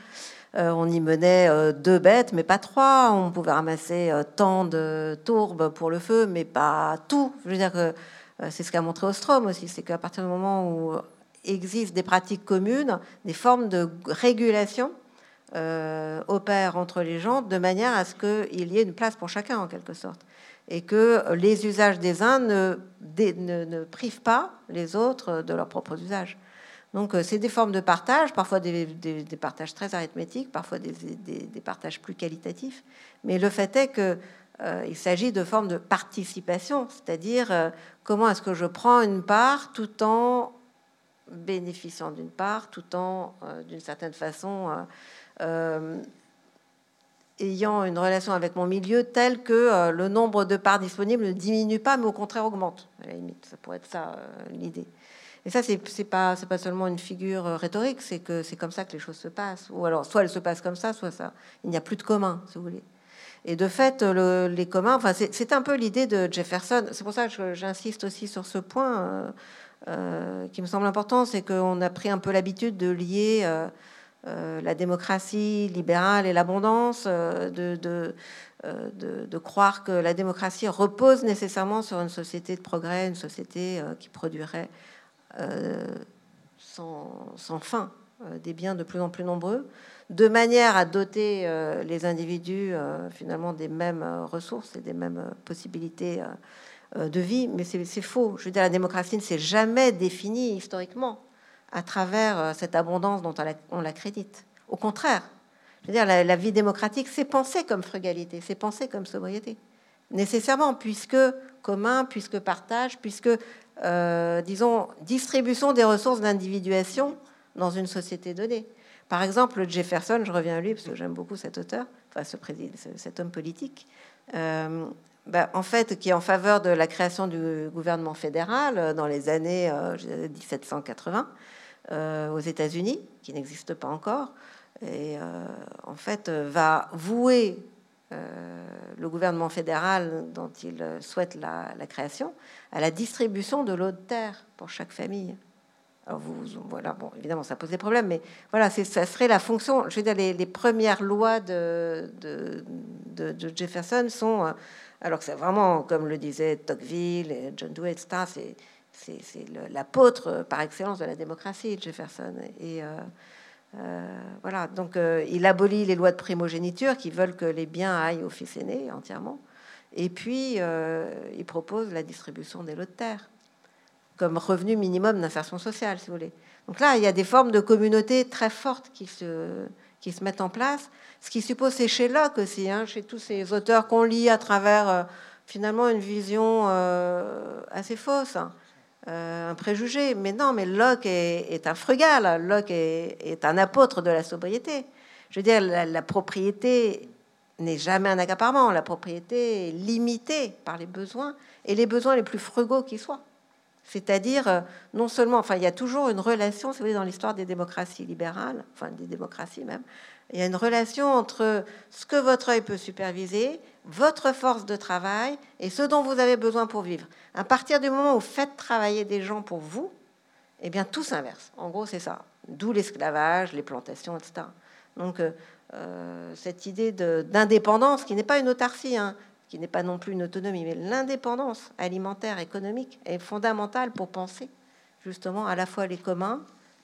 euh, on y menait euh, deux bêtes, mais pas trois. On pouvait ramasser euh, tant de tourbes pour le feu, mais pas tout. Je veux dire que c'est ce qu'a montré Ostrom aussi, c'est qu'à partir du moment où existent des pratiques communes, des formes de régulation opèrent entre les gens de manière à ce qu'il y ait une place pour chacun en quelque sorte et que les usages des uns ne, ne privent pas les autres de leurs propres usages. Donc euh, c'est des formes de partage, parfois des, partages très arithmétiques, parfois des, partages plus qualitatifs. Mais le fait est que euh, il s'agit de formes de participation, c'est-à-dire euh, comment est-ce que je prends une part tout en bénéficiant d'une part, tout en, d'une certaine façon, ayant une relation avec mon milieu telle que le nombre de parts disponibles ne diminue pas, mais au contraire augmente. À la limite, ça pourrait être ça l'idée. Et ça, c'est n'est pas, pas seulement une figure rhétorique, c'est que c'est comme ça que les choses se passent. Ou alors, soit elles se passent comme ça, soit ça. Il n'y a plus de commun, si vous voulez. Et de fait, les communs, enfin, c'est un peu l'idée de Jefferson. C'est pour ça que j'insiste aussi sur ce point euh, euh, qui me semble important, c'est qu'on a pris un peu l'habitude de lier euh, la démocratie libérale et l'abondance, de, de, croire que la démocratie repose nécessairement sur une société de progrès, une société qui produirait sans, fin des biens de plus en plus nombreux de manière à doter euh, les individus euh, finalement des mêmes euh, ressources et des mêmes possibilités de vie. Mais c'est faux. Je veux dire, la démocratie ne s'est jamais définie historiquement à travers cette abondance dont on l'accrédite. Au contraire, je veux dire, la, vie démocratique, c'est pensé comme frugalité, c'est pensé comme sobriété. Nécessairement, puisque commun, puisque partage, puisque, disons, distribution des ressources d'individuation dans une société donnée. Par exemple, Jefferson, je reviens à lui parce que j'aime beaucoup cet auteur, enfin cet homme politique, euh, bah, en fait, qui est en faveur de la création du gouvernement fédéral euh, dans les années 1780 euh, aux États-Unis, qui n'existe pas encore, et en fait va vouer le gouvernement fédéral dont il souhaite la, création à la distribution de l'eau de terre pour chaque famille vous, voilà, bon, évidemment, ça pose des problèmes, mais voilà, ça serait la fonction. Je veux dire, les, premières lois de, Jefferson sont, euh, alors que c'est vraiment, comme le disait Tocqueville et John Dewey, etc., c'est, l'apôtre par excellence de la démocratie, Jefferson. Et euh, euh, voilà, donc il abolit les lois de primogéniture qui veulent que les biens aillent au fils aîné entièrement. Et puis, il propose la distribution des lots de terre comme revenu minimum d'insertion sociale, si vous voulez. Donc là, il y a des formes de communauté très fortes qui se, qui se mettent en place, ce qui suppose, c'est chez Locke aussi, hein, chez tous ces auteurs qu'on lit à travers euh, finalement une vision euh, assez fausse, hein, euh, un préjugé. Mais non, mais Locke est, un frugal, Locke est, un apôtre de la sobriété. Je veux dire, la, la propriété n'est jamais un accaparement, la propriété est limitée par les besoins, et les besoins les plus frugaux qui soient. C'est-à-dire, euh, non seulement, enfin, il y a toujours une relation, c'est dans l'histoire des démocraties libérales, enfin des démocraties même, il y a une relation entre ce que votre œil peut superviser, votre force de travail et ce dont vous avez besoin pour vivre. À partir du moment où vous faites travailler des gens pour vous, eh bien tout s'inverse. En gros, c'est ça. D'où l'esclavage, les plantations, etc. Donc, euh, euh, cette idée d'indépendance, qui n'est pas une autarcie, hein, qui n'est pas non plus une autonomie, mais l'indépendance alimentaire, économique est fondamentale pour penser justement à la fois les communs,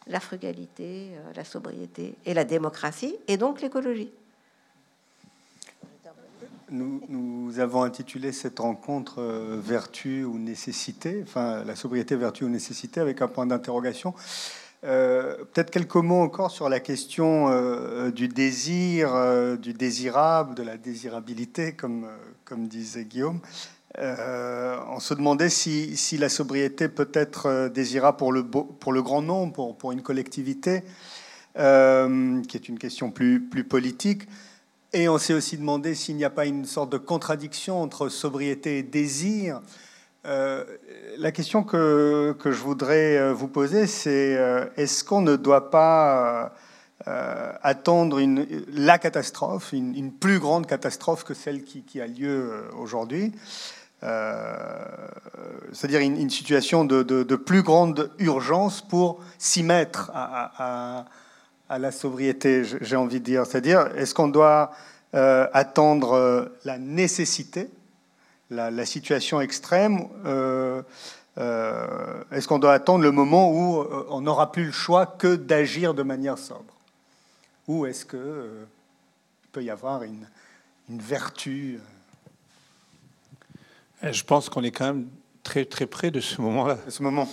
la frugalité, euh, la sobriété et la démocratie, et donc l'écologie. Nous, avons intitulé cette rencontre euh, Vertu ou nécessité, enfin la sobriété, vertu ou nécessité, avec un point d'interrogation. Euh, peut-être quelques mots encore sur la question du désir, du désirable, de la désirabilité, comme, comme disait Guillaume. Euh, on se demandait si, la sobriété peut être euh, désirable pour le, grand nombre, pour, une collectivité, euh, qui est une question plus, plus politique. Et on s'est aussi demandé s'il n'y a pas une sorte de contradiction entre sobriété et désir. la question que, que, je voudrais vous poser, c'est est-ce qu'on ne doit pas euh, attendre la catastrophe, une, plus grande catastrophe que celle qui, a lieu euh, aujourd'hui. Euh, c'est-à-dire une, situation de, plus grande urgence pour s'y mettre à, la sobriété, j'ai envie de dire. C'est-à-dire, est-ce qu'on doit attendre la nécessité, la, situation extrême Est-ce qu'on doit attendre le moment où on n'aura plus le choix que d'agir de manière sobre? Ou est-ce qu'il euh, peut y avoir une, vertu euh? Je pense qu'on est quand même très, très près de ce moment-là. ce moment.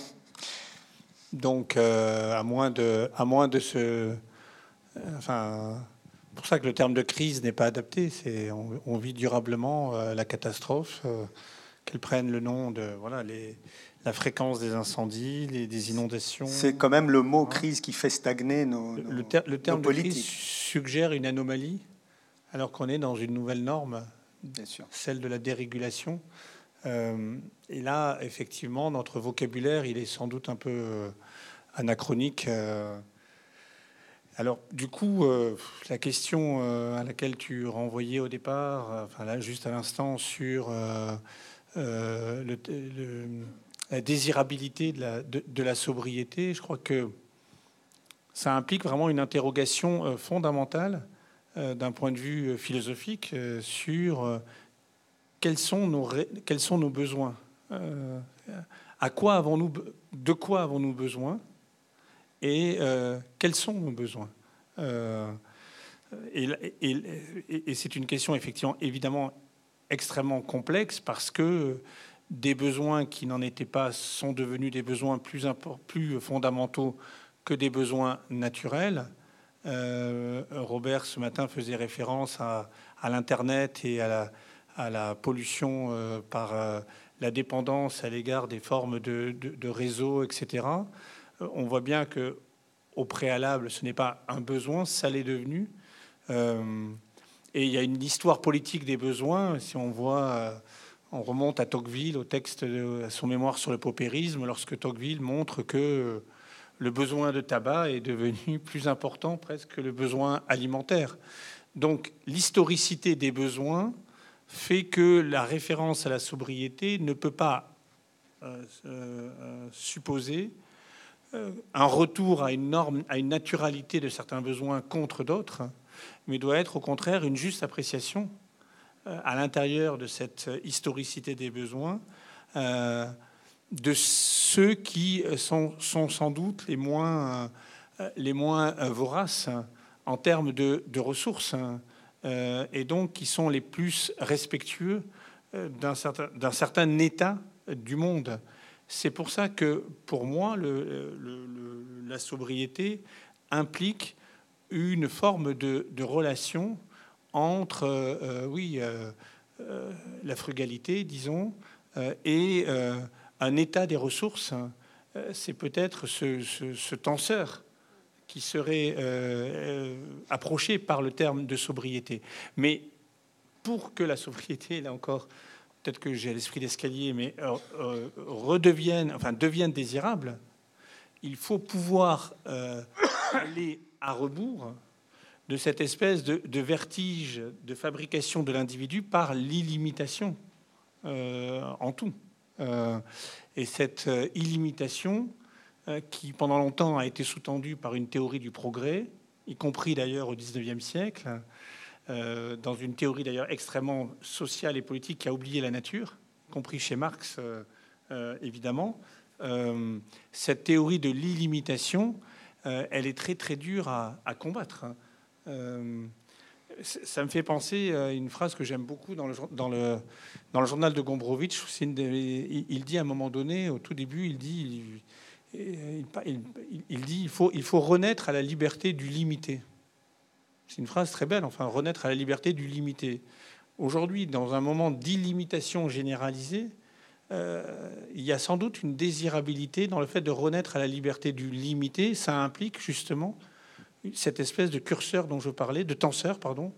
Donc, euh, à, moins de, à moins de se. Enfin, pour ça que le terme de crise n'est pas adapté. C'est on, vit durablement la catastrophe, qu'elle prenne le nom de voilà les la fréquence des incendies, les, des inondations. C'est quand même le mot crise qui fait stagner nos, le, le, terme de crise suggère une anomalie alors qu'on est dans une nouvelle norme, Bien sûr. celle de la dérégulation. Euh, et là, effectivement, notre vocabulaire, il est sans doute un peu euh, anachronique. Euh. Alors, du coup, la question à laquelle tu renvoyais au départ, enfin là, juste à l'instant, sur le, désirabilité de la, de la, sobriété, je crois que ça implique vraiment une interrogation fondamentale d'un point de vue philosophique sur quels sont nos, quels sont nos besoins euh, à quoi avons-nous, De quoi avons-nous besoin Et euh, quels sont nos besoins euh, Et, et, c'est une question effectivement évidemment extrêmement complexe parce que des besoins qui n'en étaient pas sont devenus des besoins plus, plus fondamentaux que des besoins naturels. Robert ce matin faisait référence à, l'Internet et à la, pollution euh, par euh, la dépendance à l'égard des formes de, de, réseau, etc. Euh, on voit bien que au préalable, ce n'est pas un besoin, ça l'est devenu. et il y a une histoire politique des besoins. Si on voit, on remonte à Tocqueville, au texte de son mémoire sur le paupérisme, lorsque Tocqueville montre que le besoin de tabac est devenu plus important presque que le besoin alimentaire. Donc l'historicité des besoins fait que la référence à la sobriété ne peut pas euh, euh, supposer euh, un retour à une norme, à une naturalité de certains besoins contre d'autres, mais doit être au contraire une juste appréciation à l'intérieur de cette historicité des besoins de ceux qui sont, sont, sans doute les moins, les moins voraces en termes de, ressources. Euh, et donc qui sont les plus respectueux euh, d'un certain, certain, état du monde. C'est pour ça que, pour moi, la sobriété implique une forme de, relation entre, euh, oui, la frugalité, disons, et un état des ressources. C'est peut-être ce, ce, tenseur qui serait euh, euh, approché par le terme de sobriété. Mais pour que la sobriété, là encore, peut-être que j'ai l'esprit d'escalier, mais euh, redevienne, enfin devienne désirable, il faut pouvoir aller à rebours de cette espèce de, vertige de fabrication de l'individu par l'illimitation en tout. et cette illimitation, euh, qui pendant longtemps a été sous-tendu par une théorie du progrès, y compris d'ailleurs au XIXe siècle, euh, dans une théorie d'ailleurs extrêmement sociale et politique qui a oublié la nature, y compris chez Marx euh, évidemment. cette théorie de l'illimitation, elle est très très dure à, combattre. Ça me fait penser à une phrase que j'aime beaucoup dans le, journal de Gombrowicz. Il, dit à un moment donné, au tout début, il dit faut, il faut renaître à la liberté du limité. C'est une phrase très belle, enfin, renaître à la liberté du limité. Aujourd'hui, dans un moment d'illimitation généralisée, euh, il y a sans doute une désirabilité dans le fait de renaître à la liberté du limité. Ça implique justement cette espèce de curseur dont je parlais, de tenseur, pardon,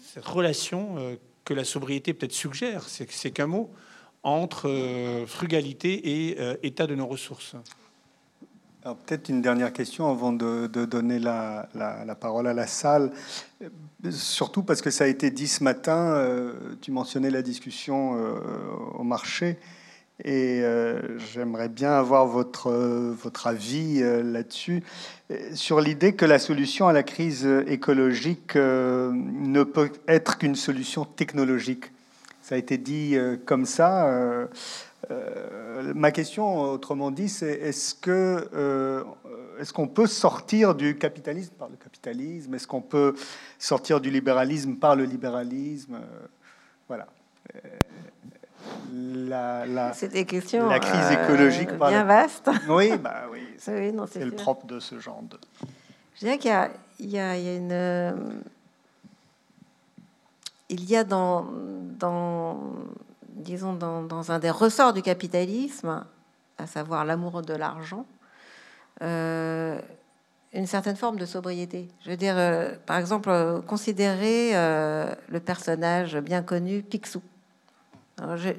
cette relation euh, que la sobriété peut-être suggère, c'est qu'un mot, entre euh, frugalité et euh, état de nos ressources. peut-être une dernière question avant de, donner la, parole à la salle, surtout parce que ça a été dit ce matin, tu mentionnais la discussion au marché, et j'aimerais bien avoir votre, votre avis là-dessus, sur l'idée que la solution à la crise écologique ne peut être qu'une solution technologique. Ça a été dit euh, comme ça. Euh, euh, ma question, autrement dit, c'est est-ce que est-ce qu'on peut sortir du capitalisme par le capitalisme? Est-ce qu'on peut sortir du libéralisme par le libéralisme? Voilà. La, la, des questions la crise écologique bien vaste. Oui, bah oui, c'est, le propre de ce genre de. Je dirais qu'il y a, y y une il y a dans, disons, dans, un des ressorts du capitalisme, à savoir l'amour de l'argent, euh, une certaine forme de sobriété. Je veux dire, par exemple, considérer le personnage bien connu Picsou.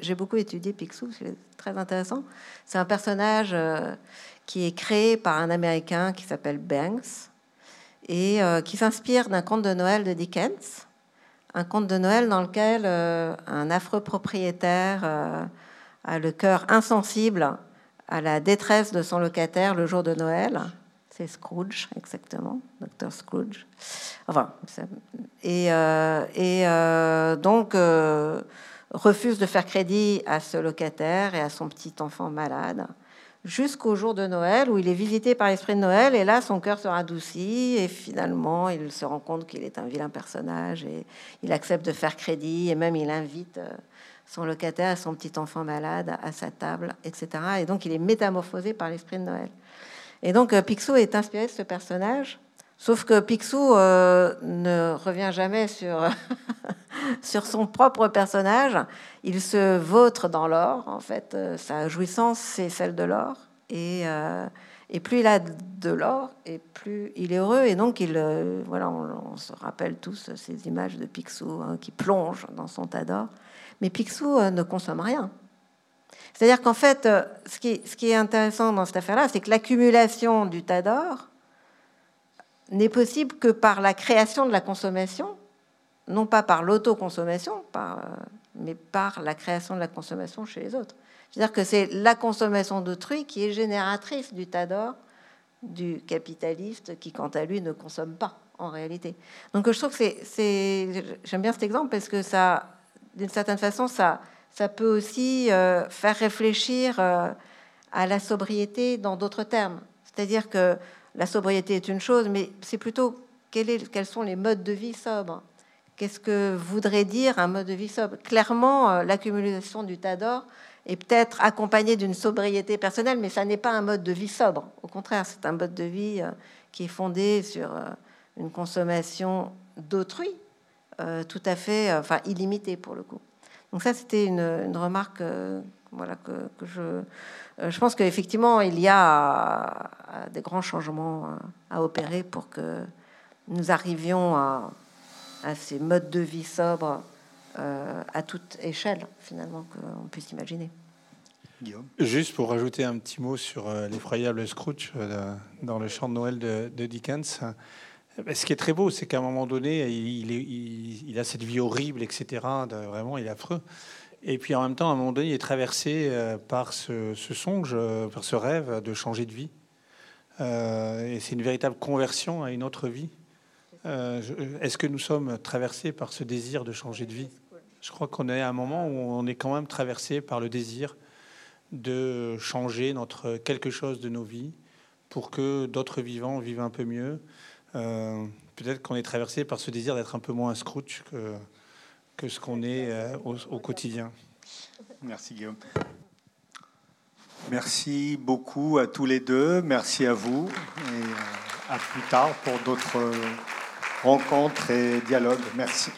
J'ai beaucoup étudié Picsou, c'est très intéressant. C'est un personnage qui est créé par un Américain qui s'appelle Banks et qui s'inspire d'un conte de Noël de Dickens un conte de Noël dans lequel euh, un affreux propriétaire euh, a le cœur insensible à la détresse de son locataire le jour de Noël. C'est Scrooge, exactement, Dr. Scrooge. Enfin, euh, et donc refuse de faire crédit à ce locataire et à son petit enfant malade jusqu'au jour de Noël où il est visité par l'esprit de Noël et là son cœur se radoucit et finalement il se rend compte qu'il est un vilain personnage et il accepte de faire crédit et même il invite euh, son locataire son petit enfant malade à sa table, etc. Et donc il est métamorphosé par l'esprit de Noël. Et donc euh, Picsou est inspiré de ce personnage, sauf que Picsou euh, ne revient jamais sur, sur son propre personnage il se vautre dans l'or. En fait, euh, sa jouissance, c'est celle de l'or. Et, euh, et, plus il a de l'or, et plus il est heureux. Et donc, il, voilà, on, se rappelle tous ces images de Picsou hein, qui plonge dans son tas d'or. Mais Picsou ne consomme rien. C'est-à-dire qu'en fait, ce qui, ce qui est intéressant dans cette affaire-là, c'est que l'accumulation du tas d'or n'est possible que par la création de la consommation, non pas par l'autoconsommation, par mais par la création de la consommation chez les autres. C'est-à-dire que c'est la consommation d'autrui qui est génératrice du tas d'or du capitaliste qui, quant à lui, ne consomme pas en réalité. Donc je trouve que c'est, j'aime bien cet exemple parce que ça, d'une certaine façon, ça, ça peut aussi euh, faire réfléchir euh, à la sobriété dans d'autres termes. C'est-à-dire que la sobriété est une chose, mais c'est plutôt quels sont les modes de vie sobres Qu'est-ce que voudrait dire un mode de vie sobre? Clairement, euh, l'accumulation du tas d'or est peut-être accompagnée d'une sobriété personnelle, mais ça n'est pas un mode de vie sobre. Au contraire, c'est un mode de vie euh, qui est fondé sur euh, une consommation d'autrui, tout à fait, enfin illimitée pour le coup. Donc ça, c'était une, remarque, voilà que, je, je pense qu'effectivement, il y a des grands changements à opérer pour que nous arrivions à à ces modes de vie sobres euh, à toute échelle, finalement, qu'on puisse imaginer. Juste pour rajouter un petit mot sur euh, l'effroyable Scrooge euh, dans le chant de Noël de, Dickens. Ce qui est très beau, c'est qu'à un moment donné, il, il, a cette vie horrible, etc. vraiment, il est affreux. Et puis en même temps, à un moment donné, il est traversé par ce, songe, par ce rêve de changer de vie. et c'est une véritable conversion à une autre vie. Euh, est-ce que nous sommes traversés par ce désir de changer de vie? Je crois qu'on est à un moment où on est quand même traversé par le désir de changer notre quelque chose de nos vies pour que d'autres vivants vivent un peu mieux. Euh, peut-être qu'on est traversé par ce désir d'être un peu moins Scrooge que, que ce qu'on est euh, au, quotidien. Merci Guillaume. Merci beaucoup à tous les deux. Merci à vous. Et à plus tard pour d'autres rencontre et dialogue. Merci.